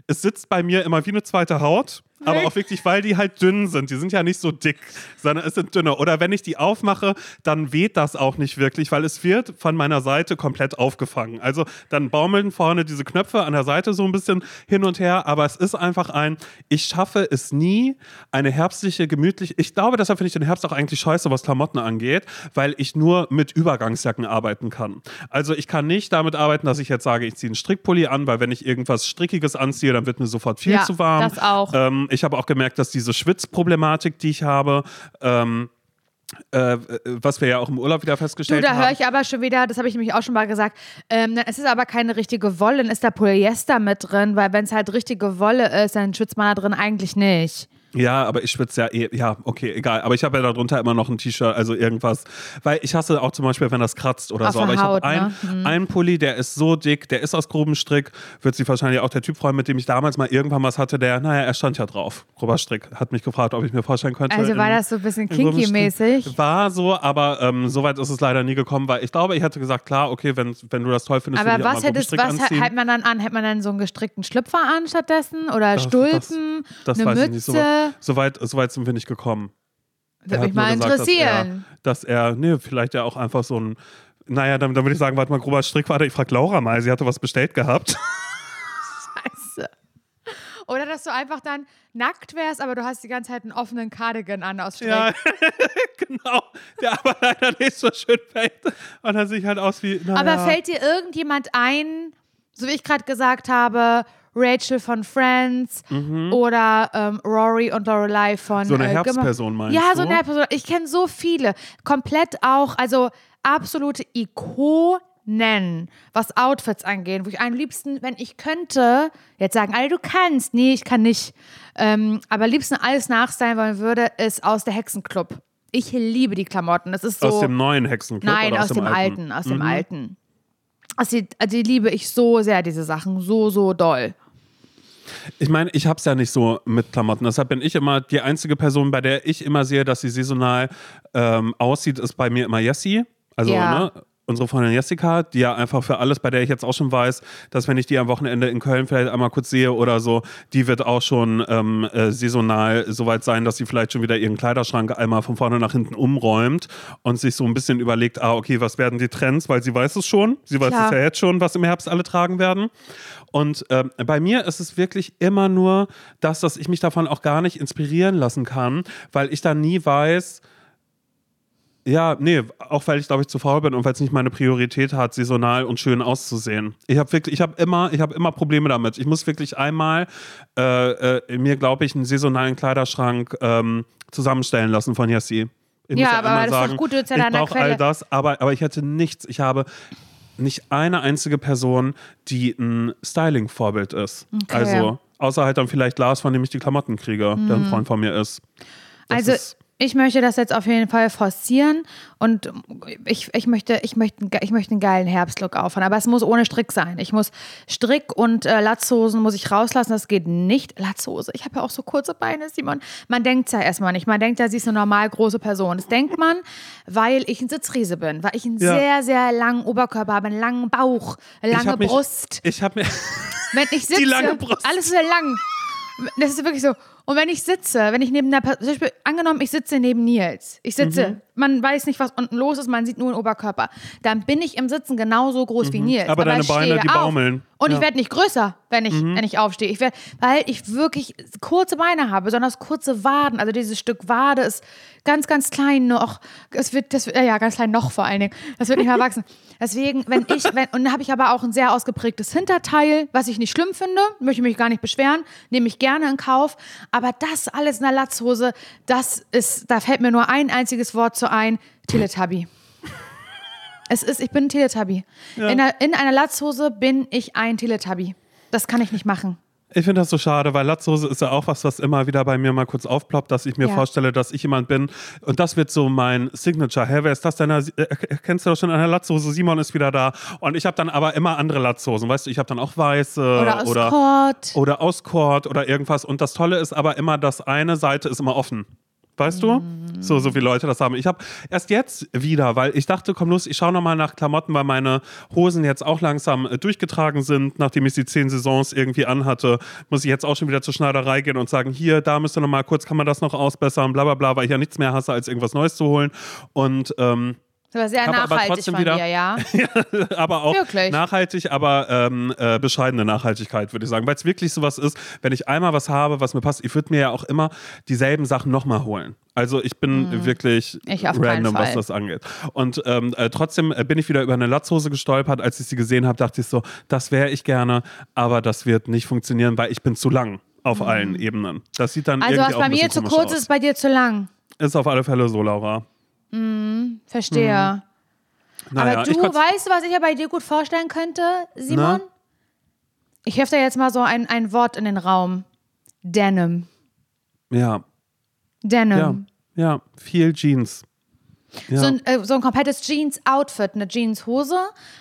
es sitzt bei mir immer wie eine zweite Haut, aber auch wirklich, weil die halt dünn sind. Die sind ja nicht so dick, sondern es sind dünner. Oder wenn ich die aufmache, dann weht das auch nicht wirklich, weil es wird von meiner Seite komplett aufgefangen. Also dann baumeln vorne diese Knöpfe an der Seite so ein bisschen hin und her, aber es ist einfach ein, ich schaffe es nie, eine herbstliche, gemütliche, ich glaube, deshalb finde ich den Herbst auch eigentlich scheiße, was Klamotten angeht, weil ich nur mit Übergangsjacken arbeiten kann. Also ich kann nicht damit arbeiten, dass ich jetzt sage, ich ziehe einen Strickpulli an, weil wenn ich irgendwas Strickiges anziehe, dann wird mir sofort viel Ja, zu warm. das auch. Ähm, ich habe auch gemerkt, dass diese Schwitzproblematik, die ich habe, ähm, äh, was wir ja auch im Urlaub wieder Du, festgestellt da haben. höre ich aber schon wieder, das habe ich nämlich auch schon mal gesagt, ähm, es ist aber keine richtige Wolle, dann ist da Polyester mit drin, weil wenn es halt richtige Wolle ist, dann schwitzt man da drin eigentlich nicht. Ja, aber ich schwitze ja eh. Ja, okay, egal. Aber ich habe ja darunter immer noch ein T-Shirt, also irgendwas. Weil ich hasse auch zum Beispiel, wenn das kratzt oder Auf so. Aber ich habe einen, ne? einen Pulli, der ist so dick, der ist aus grobem Strick. Wird sich wahrscheinlich auch der Typ freuen, mit dem ich damals mal irgendwann was hatte, der, naja, er stand ja drauf. Grober Strick. Hat mich gefragt, ob ich mir vorstellen könnte. Also war in- das so ein bisschen kinky-mäßig? War so, aber ähm, so weit ist es leider nie gekommen, weil ich glaube, ich hätte gesagt, klar, okay, wenn, wenn du das toll findest, Aber was hättest, was anziehen. hält man dann an? Hält man dann so einen gestrickten Schlüpfer an stattdessen? Oder Das- Stulpen? das eine weiß Mütze? ich nicht. So weit, so, weit, so weit sind wir nicht gekommen. Würde mich mal gesagt, interessieren. Dass er, dass er, nee, vielleicht ja auch einfach so ein, naja, dann, dann würde ich sagen, warte mal, grober Strick, warte, ich frage Laura mal, sie hatte was bestellt gehabt. Scheiße. Oder dass du einfach dann nackt wärst, aber du hast die ganze Zeit einen offenen Cardigan an aus Strick. ja, genau. Der aber leider nicht so schön fällt. Und er sieht halt aus wie, naja. Aber fällt dir irgendjemand ein, so wie ich gerade gesagt habe, Rachel von Friends oder ähm, Rory und Lorelei von Mhm. So eine äh, Herbstperson meinst Ja, du? so eine Herbstperson. Ich kenne so viele. Komplett auch, also absolute Ikonen, was Outfits angeht, wo ich am liebsten, wenn ich könnte, jetzt sagen alle, du kannst. Nee, ich kann nicht. Ähm, aber liebsten alles nachstylen wollen würde, ist aus der Hexenclub. Ich liebe die Klamotten. Das ist so. Aus dem neuen Hexenclub? Nein, oder aus, dem alten, aus dem alten. Also die, also die liebe ich so sehr, diese Sachen. So, so doll. Ich meine, ich habe es ja nicht so mit Klamotten. Deshalb bin ich immer die einzige Person, bei der ich immer sehe, dass sie saisonal ähm, aussieht, ist bei mir immer Jessie. Also, Ja. ne? Unsere Freundin Jessica, die ja einfach für alles, bei der ich jetzt auch schon weiß, dass wenn ich die am Wochenende in Köln vielleicht einmal kurz sehe oder so, die wird auch schon ähm, äh, saisonal so weit sein, dass sie vielleicht schon wieder ihren Kleiderschrank einmal von vorne nach hinten umräumt und sich so ein bisschen überlegt, ah, okay, was werden die Trends, weil sie weiß es schon. Sie weiß Klar. es ja jetzt schon, was im Herbst alle tragen werden. Und ähm, bei mir ist es wirklich immer nur das, dass ich mich davon auch gar nicht inspirieren lassen kann, weil ich da nie weiß, ja, nee, auch weil ich glaube ich zu faul bin und weil es nicht meine Priorität hat, saisonal und schön auszusehen. Ich habe wirklich, ich habe immer, ich habe immer Probleme damit. Ich muss wirklich einmal äh, äh, mir, glaube ich, einen saisonalen Kleiderschrank ähm, zusammenstellen lassen von Jessie. Ich Ja, aber einmal das ist doch sagen, gut, du bist ja ich brauche all das, aber, aber ich hätte nichts. Ich habe nicht eine einzige Person, die ein Styling-Vorbild ist. Okay. Also, außer halt dann vielleicht Lars, von dem ich die Klamotten kriege, der ein Freund von mir ist. Das Also ist, ich möchte das jetzt auf jeden Fall forcieren und ich, ich, möchte, ich, möchte, ich möchte einen geilen Herbstlook auffahren, aber es muss ohne Strick sein. Ich muss Strick und äh, Latzhosen muss ich rauslassen, das geht nicht. Latzhose, ich habe ja auch so kurze Beine, Simon. Man denkt ja erstmal nicht, man denkt ja, sie ist eine normal große Person. Das denkt man, weil ich ein Sitzriese bin, weil ich einen Ja. sehr, sehr langen Oberkörper habe, einen langen Bauch, eine ich lange mich, Brust. Ich habe mir. Wenn ich sitze, lange Brust. alles ist sehr lang. Das ist wirklich so. Und wenn ich sitze, wenn ich neben einer Person, angenommen, ich sitze neben Nils. Ich sitze, Mhm. Man weiß nicht, was unten los ist, man sieht nur den Oberkörper. Dann bin ich im Sitzen genauso groß wie Nils. Mhm. Aber deine Beine, die auf. baumeln. Und Ja. Mhm. ich werde nicht größer, wenn ich, wenn ich aufstehe. Ich werd, weil ich wirklich kurze Beine habe, besonders kurze Waden. Also dieses Stück Wade ist ganz, ganz klein noch. Es wird, das, ja, ganz klein noch vor allen Dingen. Das wird nicht mehr wachsen. Deswegen, wenn ich, wenn, und dann habe ich aber auch ein sehr ausgeprägtes Hinterteil, was ich nicht schlimm finde, möchte mich gar nicht beschweren, nehme ich gerne in Kauf. Aber das alles in der Latzhose, das ist, da fällt mir nur ein einziges Wort zu ein: Teletubby. Es ist, ich bin ein Teletubby. In, einer, in einer Latzhose bin ich ein Teletubby. Das kann ich nicht machen. Ich finde das so schade, weil Latzhose ist ja auch was, was immer wieder bei mir mal kurz aufploppt, dass ich mir Ja. vorstelle, dass ich jemand bin. Und das wird so mein Signature. Hä, wer ist das denn? Äh, kennst du das schon an der Latzhose? Simon ist wieder da. Und ich habe dann aber immer andere Latzhosen. Weißt du, ich habe dann auch weiße Oder aus oder, Kord. oder aus Kord oder irgendwas. Und das Tolle ist aber immer, dass eine Seite ist immer offen. Weißt du? So, so viele Leute das haben. Ich habe erst jetzt wieder, weil ich dachte, komm los, ich schaue nochmal nach Klamotten, weil meine Hosen jetzt auch langsam äh, durchgetragen sind. Nachdem ich sie zehn Saisons irgendwie anhatte, muss ich jetzt auch schon wieder zur Schneiderei gehen und sagen, hier, da müsste nochmal kurz, kann man das noch ausbessern, bla bla bla, weil ich ja nichts mehr hasse, als irgendwas Neues zu holen. Und ähm, war sehr Hab aber nachhaltig trotzdem von wieder- dir, ja. aber auch Wirklich? nachhaltig, aber ähm, äh, bescheidene Nachhaltigkeit, würde ich sagen. Weil es wirklich sowas ist, wenn ich einmal was habe, was mir passt, ich würde mir ja auch immer dieselben Sachen nochmal holen. Also ich bin wirklich Mhm. Ich random, was das angeht. Und ähm, äh, trotzdem äh, bin ich wieder über eine Latzhose gestolpert. Als ich sie gesehen habe, dachte ich so, das wäre ich gerne, aber das wird nicht funktionieren, weil ich bin zu lang auf allen Ebenen. Das sieht dann. Also irgendwie was bei mir zu kurz aus. ist, bei dir zu lang. Ist auf alle Fälle so, Laura. Verstehe. Naja, Aber du weißt, was ich mir bei dir gut vorstellen könnte, Simon? Na? Ich da jetzt mal so ein, ein Wort in den Raum. Denim. ja, Denim. ja, ja, viel Jeans. Ja. So, ein, äh, so ein komplettes Jeans-Outfit, eine Jeans-Hose,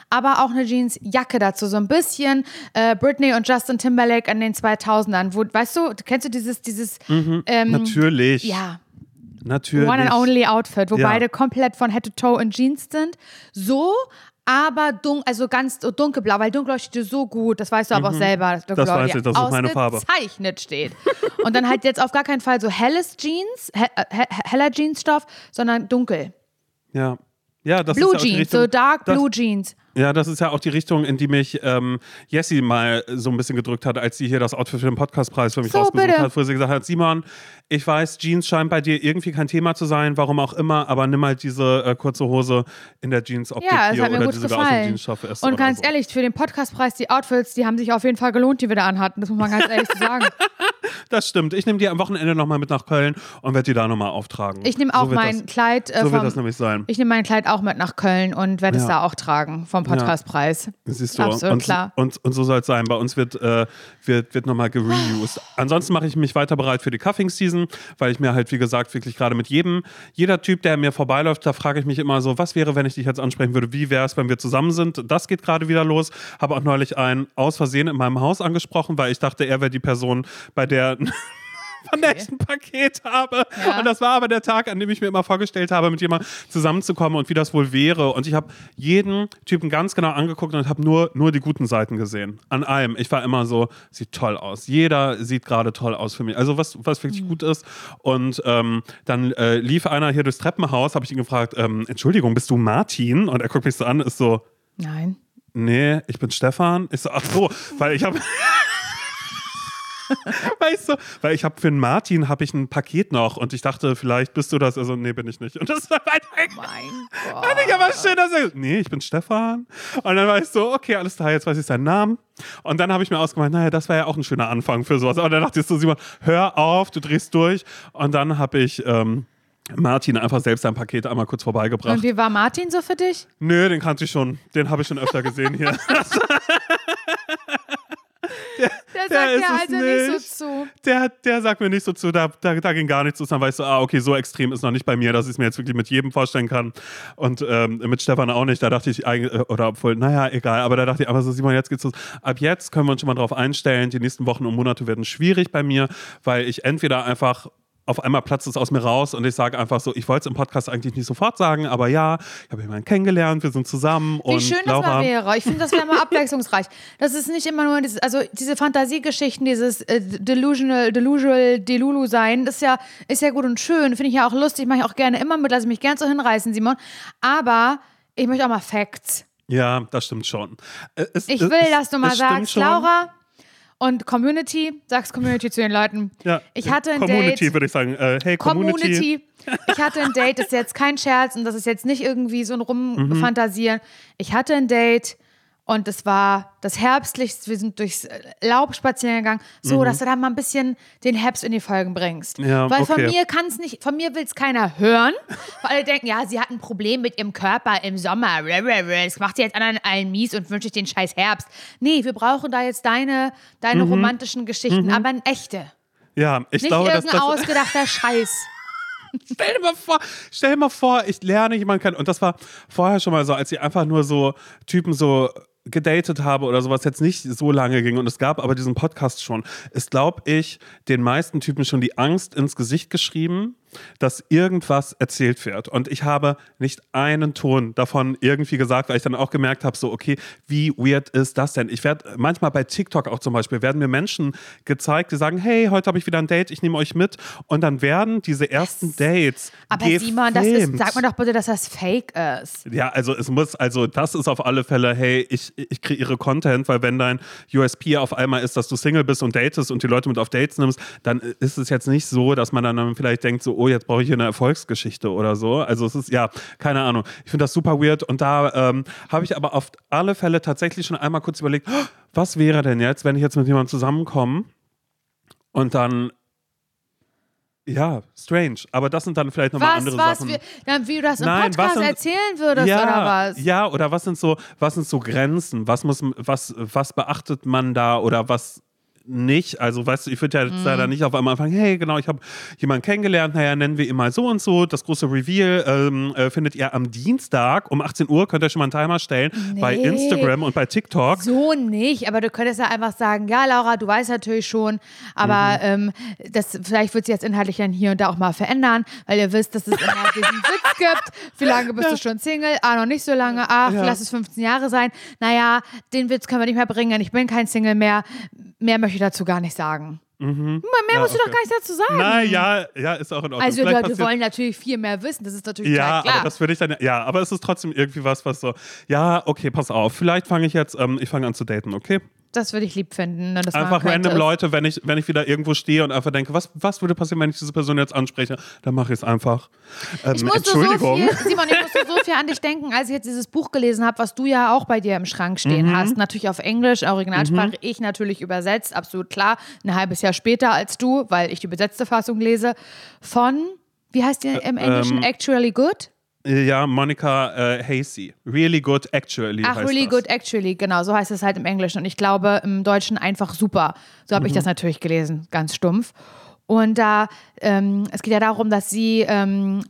aber auch eine Jeans-Jacke dazu. So ein bisschen äh, Britney und Justin Timberlake in den 2000ern. Wo, weißt du, kennst du dieses, dieses ähm, Natürlich. ja, Natürlich. One and Only Outfit, wo Ja. beide komplett von Head to Toe in Jeans sind. So, aber dun also ganz dunkelblau, weil dunkelblau steht dir so gut, das weißt du aber auch selber. Mhm. weiß ich, das ist meine Farbe. Ausgezeichnet steht. Und dann halt jetzt auf gar keinen Fall so helles Jeans, he he heller Jeansstoff, sondern dunkel. Ja. Ja, das Blue ist ja Jeans, Richtung, so dark das, blue Jeans. Ja, das ist ja auch die Richtung, in die mich ähm, Jessie mal so ein bisschen gedrückt hat, als sie hier das Outfit für den Podcastpreis für mich So, rausgesucht bitte. hat, wo sie gesagt hat, Simon, ich weiß, Jeans scheint bei dir irgendwie kein Thema zu sein, warum auch immer, aber nimm halt diese äh, kurze Hose in der Jeans-Optik Ja, hier oder gut die sogar aus dem gefallen. Ist. Und ganz so. ehrlich, für den Podcastpreis, die Outfits, die haben sich auf jeden Fall gelohnt, die wir da anhatten. Das muss man ganz ehrlich sagen. Das stimmt. Ich nehme die am Wochenende nochmal mit nach Köln und werde die da nochmal auftragen. Ich nehme auch so mein das, Kleid. Äh, So wird vom, das nämlich sein. ich nehme mein Kleid auch mit nach Köln und werde es Ja. da auch tragen vom Podcastpreis. Siehst du, Absolut und, klar. Und, und so soll es sein. Bei uns wird, äh, wird, wird nochmal gereused. Ansonsten mache ich mich weiter bereit für die Cuffing-Season, weil ich mir halt, wie gesagt, wirklich gerade mit jedem, jeder Typ, der mir vorbeiläuft, da frage ich mich immer so, was wäre, wenn ich dich jetzt ansprechen würde? Wie wäre es, wenn wir zusammen sind? Das geht gerade wieder los. Habe auch neulich einen aus Versehen in meinem Haus angesprochen, weil ich dachte, er wäre die Person, bei der von der ich ein Paket habe. Ja. Und das war aber der Tag, an dem ich mir immer vorgestellt habe, mit jemandem zusammenzukommen und wie das wohl wäre. Und ich habe jeden Typen ganz genau angeguckt und habe nur, nur die guten Seiten gesehen. An allem. Ich war immer so, sieht toll aus. Jeder sieht gerade toll aus für mich. Also was, was wirklich Mhm. gut ist. Und ähm, dann äh, lief einer hier durchs Treppenhaus, habe ich ihn gefragt, ähm, Entschuldigung, bist du Martin? Und er guckt mich so an, ist so, Nein. nee, ich bin Stefan. Ich so, ach so, weil ich habe. Weißt du, weil ich habe für den Martin habe ich ein Paket noch und ich dachte, vielleicht bist du das. Also, nee, bin ich nicht. Und das war einfach. Mein Gott. Fand ich aber schön, dass er. Nee, ich bin Stefan. Und dann war ich so, okay, alles klar, jetzt weiß ich seinen Namen. Und dann habe ich mir ausgemacht, naja, das wäre ja auch ein schöner Anfang für sowas. Aber dann dachte ich so, Simon, hör auf, du drehst durch. Und dann habe ich. Ähm, Martin einfach selbst sein Paket einmal kurz vorbeigebracht. Und wie war Martin so für dich? Nö, den kannte ich schon. Den habe ich schon öfter gesehen hier. Der Der sagt ist ja es also nicht nicht. so zu. Der, der sagt mir nicht so zu, da, da, da ging gar nichts zu. Dann weißt du, ah, okay, so extrem ist noch nicht bei mir, dass ich es mir jetzt wirklich mit jedem vorstellen kann. Und ähm, mit Stefan auch nicht. Da dachte ich eigentlich, äh, oder obwohl, naja, egal. Aber da dachte ich, aber so, Simon, jetzt geht's los. Ab jetzt können wir uns schon mal drauf einstellen. Die nächsten Wochen und Monate werden schwierig bei mir, weil ich entweder einfach auf einmal platzt es aus mir raus und ich sage einfach so, ich wollte es im Podcast eigentlich nicht sofort sagen, aber ja, ich habe jemanden kennengelernt, wir sind zusammen Wie und schön das Laura, mal wäre. Ich finde, das wäre mal abwechslungsreich. Das ist nicht immer nur, dieses, also diese Fantasiegeschichten, dieses äh, delusional, delusional, delulu sein, das ist ja, ist ja gut und schön. Finde ich ja auch lustig, mache ich auch gerne immer mit, lasse mich gern so hinreißen, Simon. Aber ich möchte auch mal Facts. Ja, das stimmt schon. Äh, Es, Ich es- will, dass du mal sagst. Laura und Community, sagst Community zu den Leuten. Ja, Ich hatte ein Community Date. würde ich sagen. Äh, hey, Community. Community. Ich hatte ein Date, das ist jetzt kein Scherz und das ist jetzt nicht irgendwie so ein Rumfantasieren. Ich hatte ein Date und es war das Herbstlichste. Wir sind durchs Laub spazieren gegangen, so dass du da mal ein bisschen den Herbst in die Folgen bringst. Mhm. Ja, Weil von okay. mir kann es nicht, von mir will es keiner hören, weil alle denken, ja, sie hat ein Problem mit ihrem Körper im Sommer. Das macht sie jetzt anderen allen mies und wünscht sich den scheiß Herbst. Nee, wir brauchen da jetzt deine, deine Mhm. romantischen Geschichten, aber ein echte. Ja, ich Nicht glaube, dass irgendein das. ausgedachter Scheiß. Stell dir mal vor, stell dir mal vor, ich lerne jemanden kennen. Und das war vorher schon mal so, als ich einfach nur so Typen so gedatet habe oder sowas jetzt nicht so lange ging und es gab aber diesen Podcast schon, ist, glaube ich, den meisten Typen schon die Angst ins Gesicht geschrieben, dass irgendwas erzählt wird. Und ich habe nicht einen Ton davon irgendwie gesagt, weil ich dann auch gemerkt habe, so, okay, wie weird ist das denn? Ich werde manchmal bei TikTok auch zum Beispiel, werden mir Menschen gezeigt, die sagen, hey, heute habe ich wieder ein Date, ich nehme euch mit. Und dann werden diese ersten Dates Aber Simon, das ist, gefilmt. sag mal doch bitte, dass das fake ist. Ja, also es muss, also das ist auf alle Fälle, hey, ich, ich kreiere Content, weil wenn dein USP auf einmal ist, dass du Single bist und datest und die Leute mit auf Dates nimmst, dann ist es jetzt nicht so, dass man dann vielleicht denkt, so, oh, jetzt brauche ich hier eine Erfolgsgeschichte oder so. Also es ist, ja, keine Ahnung. Ich finde das super weird und da ähm, habe ich aber auf alle Fälle tatsächlich schon einmal kurz überlegt, oh, was wäre denn jetzt, wenn ich jetzt mit jemandem zusammenkomme und dann ja, strange. Aber das sind dann vielleicht nochmal andere was, Sachen. wie, dann, wie du das im Nein, Podcast sind- erzählen würdest ja, oder was? Ja, oder was sind so, was sind so Grenzen? Was muss, was, was beachtet man da oder was nicht? Also, weißt du, ich würde ja jetzt Mhm. leider nicht auf einmal anfangen, hey, genau, ich habe jemanden kennengelernt, naja, nennen wir ihn mal so und so. Das große Reveal ähm, äh, findet ihr am Dienstag um 18 Uhr, könnt ihr schon mal einen Timer stellen bei Nee. Instagram und bei TikTok. So nicht, aber du könntest ja einfach sagen, ja, Laura, du weißt natürlich schon, aber ähm, das, vielleicht wird sich jetzt inhaltlich dann hier und da auch mal verändern, weil ihr wisst, dass es immer diesen Witz gibt. Wie lange bist du schon Single? Ah, noch nicht so lange. Ach, Ja. lass es 15 Jahre sein. Naja, den Witz können wir nicht mehr bringen. Ich bin kein Single mehr. Mehr möchte ich dazu gar nicht sagen. Mehr Mhm. Ja, musst du doch okay. gar nicht dazu sagen. Nein, ja, ja, ist auch in Ordnung. also, Vielleicht Leute, wir passiert- wollen natürlich viel mehr wissen. Das ist natürlich Ja, klar. aber das würde ich dann, ja, aber es ist trotzdem irgendwie was, was so, ja, okay, pass auf, vielleicht fange ich jetzt, ähm, ich fange an zu daten, okay? Das würde ich lieb finden. Einfach machen random. Leute, wenn ich, wenn ich wieder irgendwo stehe und einfach denke, was, was würde passieren, wenn ich diese Person jetzt anspreche, dann mache ich es einfach. Ähm, Ich musste so Entschuldigung. viel, Simon, ich musste so viel an dich denken, als ich jetzt dieses Buch gelesen habe, was du ja auch bei dir im Schrank stehen Mhm. hast. Natürlich auf Englisch, Originalsprache, ich natürlich übersetzt, absolut klar. Ein halbes Jahr später als du, weil ich die besetzte Fassung lese, von, wie heißt die im Englischen? ähm, Actually Good? Ja, Monica äh, Hasey. Really good, actually. Ach, heißt really das. good, actually, genau, so heißt es halt im Englischen. Und ich glaube im Deutschen einfach super. So habe ich Mhm. das natürlich gelesen, ganz stumpf. Und da, ähm, es geht ja darum, dass sie ähm,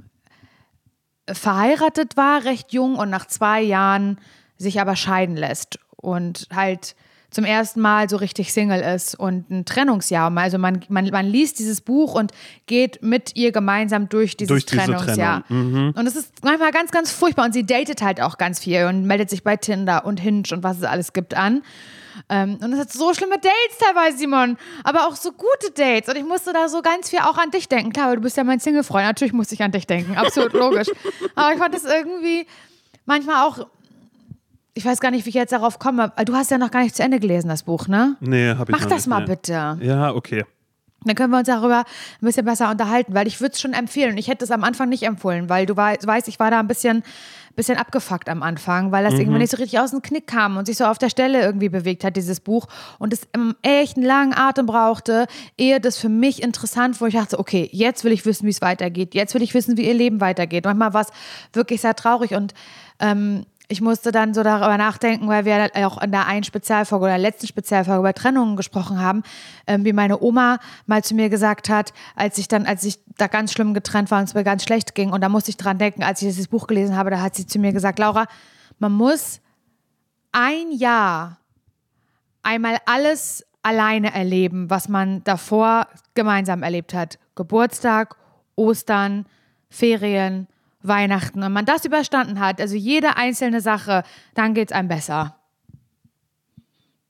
verheiratet war, recht jung, und nach zwei Jahren sich aber scheiden lässt. Und halt zum ersten Mal so richtig Single ist und ein Trennungsjahr. Also man, man, man liest dieses Buch und geht mit ihr gemeinsam durch dieses Durch diese Trennungsjahr. Trennung, Und es ist manchmal ganz, ganz furchtbar. Und sie datet halt auch ganz viel und meldet sich bei Tinder und Hinge und was es alles gibt an. Ähm, und es hat so schlimme Dates teilweise, Simon. Aber auch so gute Dates. Und ich musste da so ganz viel auch an dich denken. Klar, weil du bist ja mein Single-Freund. Natürlich musste ich an dich denken. Absolut logisch. Aber ich fand es irgendwie manchmal auch. Ich weiß gar nicht, wie ich jetzt darauf komme. Du hast ja noch gar nicht zu Ende gelesen, das Buch, ne? Nee, hab ich Mach noch das nicht, mal nee. bitte. Ja, okay. Dann können wir uns darüber ein bisschen besser unterhalten, weil ich würde es schon empfehlen. Ich hätte es am Anfang nicht empfohlen, weil du wei- weißt, ich war da ein bisschen, bisschen abgefuckt am Anfang, weil das Mhm. irgendwie nicht so richtig aus dem Knick kam und sich so auf der Stelle irgendwie bewegt hat, dieses Buch. Und es im echt einen langen Atem brauchte, ehe das für mich interessant wurde. Ich dachte, okay, jetzt will ich wissen, wie es weitergeht. Jetzt will ich wissen, wie ihr Leben weitergeht. Manchmal war es wirklich sehr traurig und ähm, ich musste dann so darüber nachdenken, weil wir auch in der einen Spezialfolge oder der letzten Spezialfolge über Trennungen gesprochen haben, ähm, wie meine Oma mal zu mir gesagt hat, als ich dann, als ich da ganz schlimm getrennt war und es mir ganz schlecht ging. Und da musste ich dran denken, als ich dieses Buch gelesen habe, da hat sie zu mir gesagt, Laura, man muss ein Jahr einmal alles alleine erleben, was man davor gemeinsam erlebt hat. Geburtstag, Ostern, Ferien, Weihnachten. Und wenn man das überstanden hat, also jede einzelne Sache, dann geht es einem besser.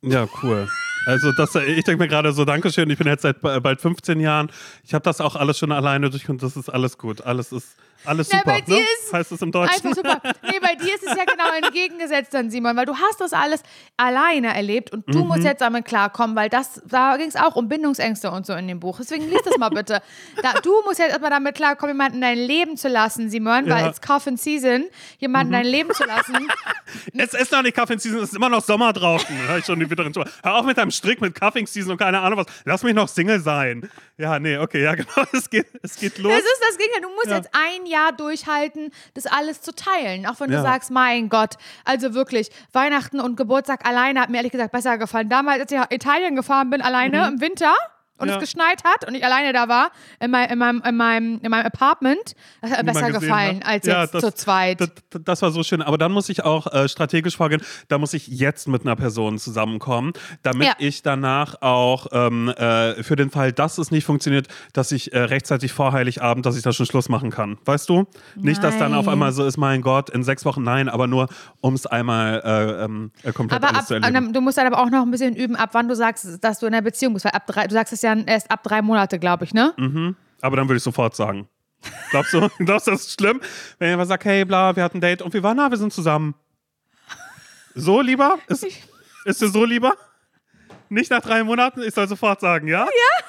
Ja, cool. Also das, ich denke mir gerade so, Dankeschön, ich bin jetzt seit ba- bald 15 Jahren. Ich habe das auch alles schon alleine durch und das ist alles gut. Alles ist alles super. bei dir ne? ist heißt es im Deutschen. Einfach super. Nee, bei dir ist es ja genau entgegengesetzt dann, Simon, weil du hast das alles alleine erlebt und du Mhm. musst jetzt damit klarkommen, weil das, da ging es auch um Bindungsängste und so in dem Buch. Deswegen lies das mal bitte. Da, du musst jetzt erstmal damit klarkommen, jemanden in dein Leben zu lassen, Simon, weil Ja. it's Coffin Season, jemanden in Mhm. dein Leben zu lassen. Es ist noch nicht Cuffing Season, es ist immer noch Sommer draußen. Hör ich schon die bitteren. Hör auf mit deinem Strick mit Cuffing Season und keine Ahnung was. Lass mich noch Single sein. Ja, nee, okay, ja genau. Es geht, es geht los. Es ist das Ding, du musst Ja. jetzt ein Jahr durchhalten, das alles zu teilen. Auch wenn du Ja. sagst, mein Gott, also wirklich, Weihnachten und Geburtstag alleine hat mir ehrlich gesagt besser gefallen. Damals, als ich nach Italien gefahren bin, alleine im Winter und. Ja. es geschneit hat und ich alleine da war, in, mein, in, meinem, in, meinem, in meinem Apartment, das hat mir besser gefallen hat. als Ja, jetzt das- zu zweit. Das, das war so schön. Aber dann muss ich auch äh, strategisch vorgehen. Da muss ich jetzt mit einer Person zusammenkommen, damit Ja. ich danach auch ähm, äh, für den Fall, dass es nicht funktioniert, dass ich äh, rechtzeitig vor Heiligabend, dass ich da schon Schluss machen kann. Weißt du? Nicht, dass dann auf Nein. einmal so ist, mein Gott, in sechs Wochen nein, aber nur, um es einmal äh, ähm, äh, komplett aber alles ab, zu erleben. du musst dann aber auch noch ein bisschen üben, ab wann du sagst, dass du in einer Beziehung bist. Weil ab drei, du sagst es ja erst ab drei Monate, glaube ich, ne? Mhm. Aber dann würde ich sofort sagen. Glaubst du, glaubst du, das ist schlimm? Wenn jemand sagt, hey, bla, wir hatten ein Date und wir waren, na, wir sind zusammen. So lieber? Ist, ist dir so lieber? Nicht nach drei Monaten? Ich soll sofort sagen, ja? Ja.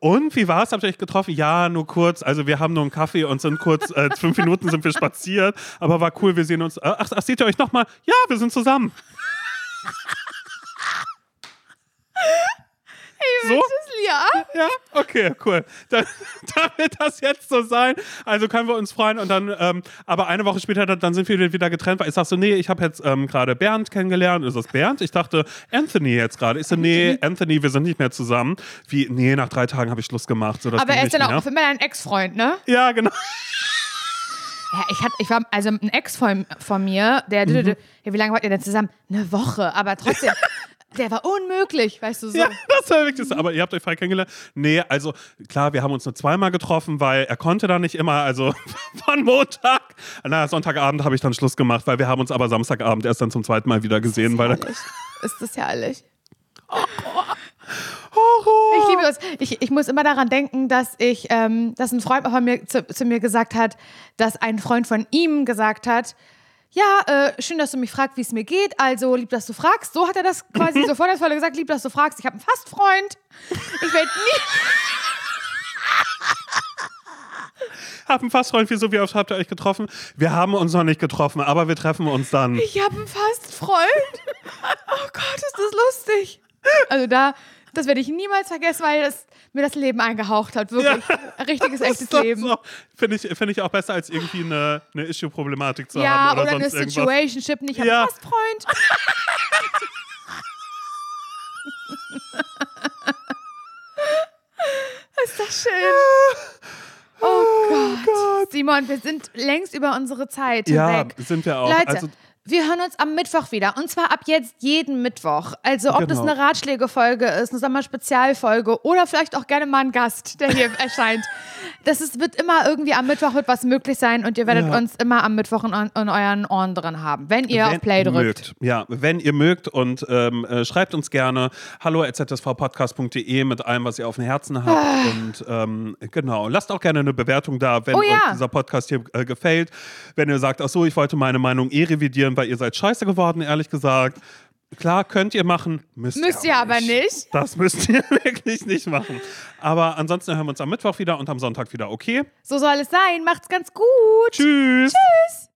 Und wie war es? Habt ihr euch getroffen? Ja, nur kurz. Also wir haben nur einen Kaffee und sind kurz, äh, fünf Minuten sind wir spaziert. Aber war cool, wir sehen uns. Äh, Ach, ach seht ihr euch nochmal? Ja, wir sind zusammen. So? Ja. Ja, okay, cool. Dann, dann wird das jetzt so sein. Also können wir uns freuen und dann, ähm, aber eine Woche später, dann- sind wir wieder getrennt, weil ich sag so, nee, ich habe jetzt ähm, gerade Bernd kennengelernt. Ist das Bernd? Ich dachte, Anthony jetzt gerade. Ich so, nee, Anthony, wir sind nicht mehr zusammen. Wie, nee, nach drei Tagen habe ich Schluss gemacht. So, Aber er ist dann auch immer dein Ex-Freund, ne? Ja, genau. Ja, ich, hatte, ich war, also ein Ex von, von mir, der, Mhm. ja, wie lange wart ihr denn zusammen? Eine Woche, aber trotzdem, der war unmöglich, weißt du so. Ja, das war wirklich so. Aber ihr habt euch frei kennengelernt? Nee, also klar, wir haben uns nur zweimal getroffen, weil er konnte da nicht immer, also von Montag. Na, Sonntagabend habe ich dann Schluss gemacht, weil wir haben uns aber Samstagabend erst dann zum zweiten Mal wieder gesehen, weil Herrlich. Ist das herrlich. Horror. Ich liebe das. Ich, ich muss immer daran denken, dass ich, ähm, dass ein Freund von mir zu, zu mir gesagt hat, dass ein Freund von ihm gesagt hat, ja, äh, schön, dass du mich fragst, wie es mir geht. Also, lieb, dass du fragst. So hat er das quasi so vor der Folge gesagt, lieb, dass du fragst. Ich habe einen Fastfreund. Ich werde nie. Hab einen Fastfreund, wieso, wie oft habt ihr euch getroffen? Wir haben uns noch nicht getroffen, aber wir treffen uns dann. Ich habe einen Fastfreund. Oh Gott, ist das lustig. Also da, das werde ich niemals vergessen, weil das mir das Leben eingehaucht hat. Wirklich. Ein richtiges, echtes Leben. So. Finde ich, find ich auch besser, als irgendwie eine, eine Issue-Problematik zu Ja, haben oder, oder, eine sonst irgendwas. Situationship. Ich habe Ja. einen Fastfreund. ist das schön. Oh Gott. Simon, wir sind längst über unsere Zeit Ja, hinweg. sind wir auch. Leute, Also- wir hören uns am Mittwoch wieder. Und zwar ab jetzt jeden Mittwoch. Also ob das Genau. eine Ratschlägefolge ist, eine Sommerspezialfolge oder vielleicht auch gerne mal ein Gast, der hier erscheint. Das ist, wird immer irgendwie am Mittwoch wird was möglich sein und ihr werdet Ja. uns immer am Mittwoch in, in euren Ohren drin haben, wenn ihr auf Play drückt. Mögt. Ja, wenn ihr mögt und ähm, äh, schreibt uns gerne hallo zsvpodcast.de mit allem, was ihr auf dem Herzen habt. Und ähm, genau, lasst auch gerne eine Bewertung da, wenn Oh euch ja. dieser Podcast hier äh, gefällt. Wenn ihr sagt, ach so, ich wollte meine Meinung eh revidieren, weil ihr seid scheiße geworden, ehrlich gesagt. Klar, könnt ihr machen, müsst, Müsst ihr ihr aber nicht. Das müsst ihr wirklich nicht machen. Aber ansonsten hören wir uns am Mittwoch wieder und am Sonntag wieder, okay? So soll es sein. Macht's ganz gut. Tschüss. Tschüss.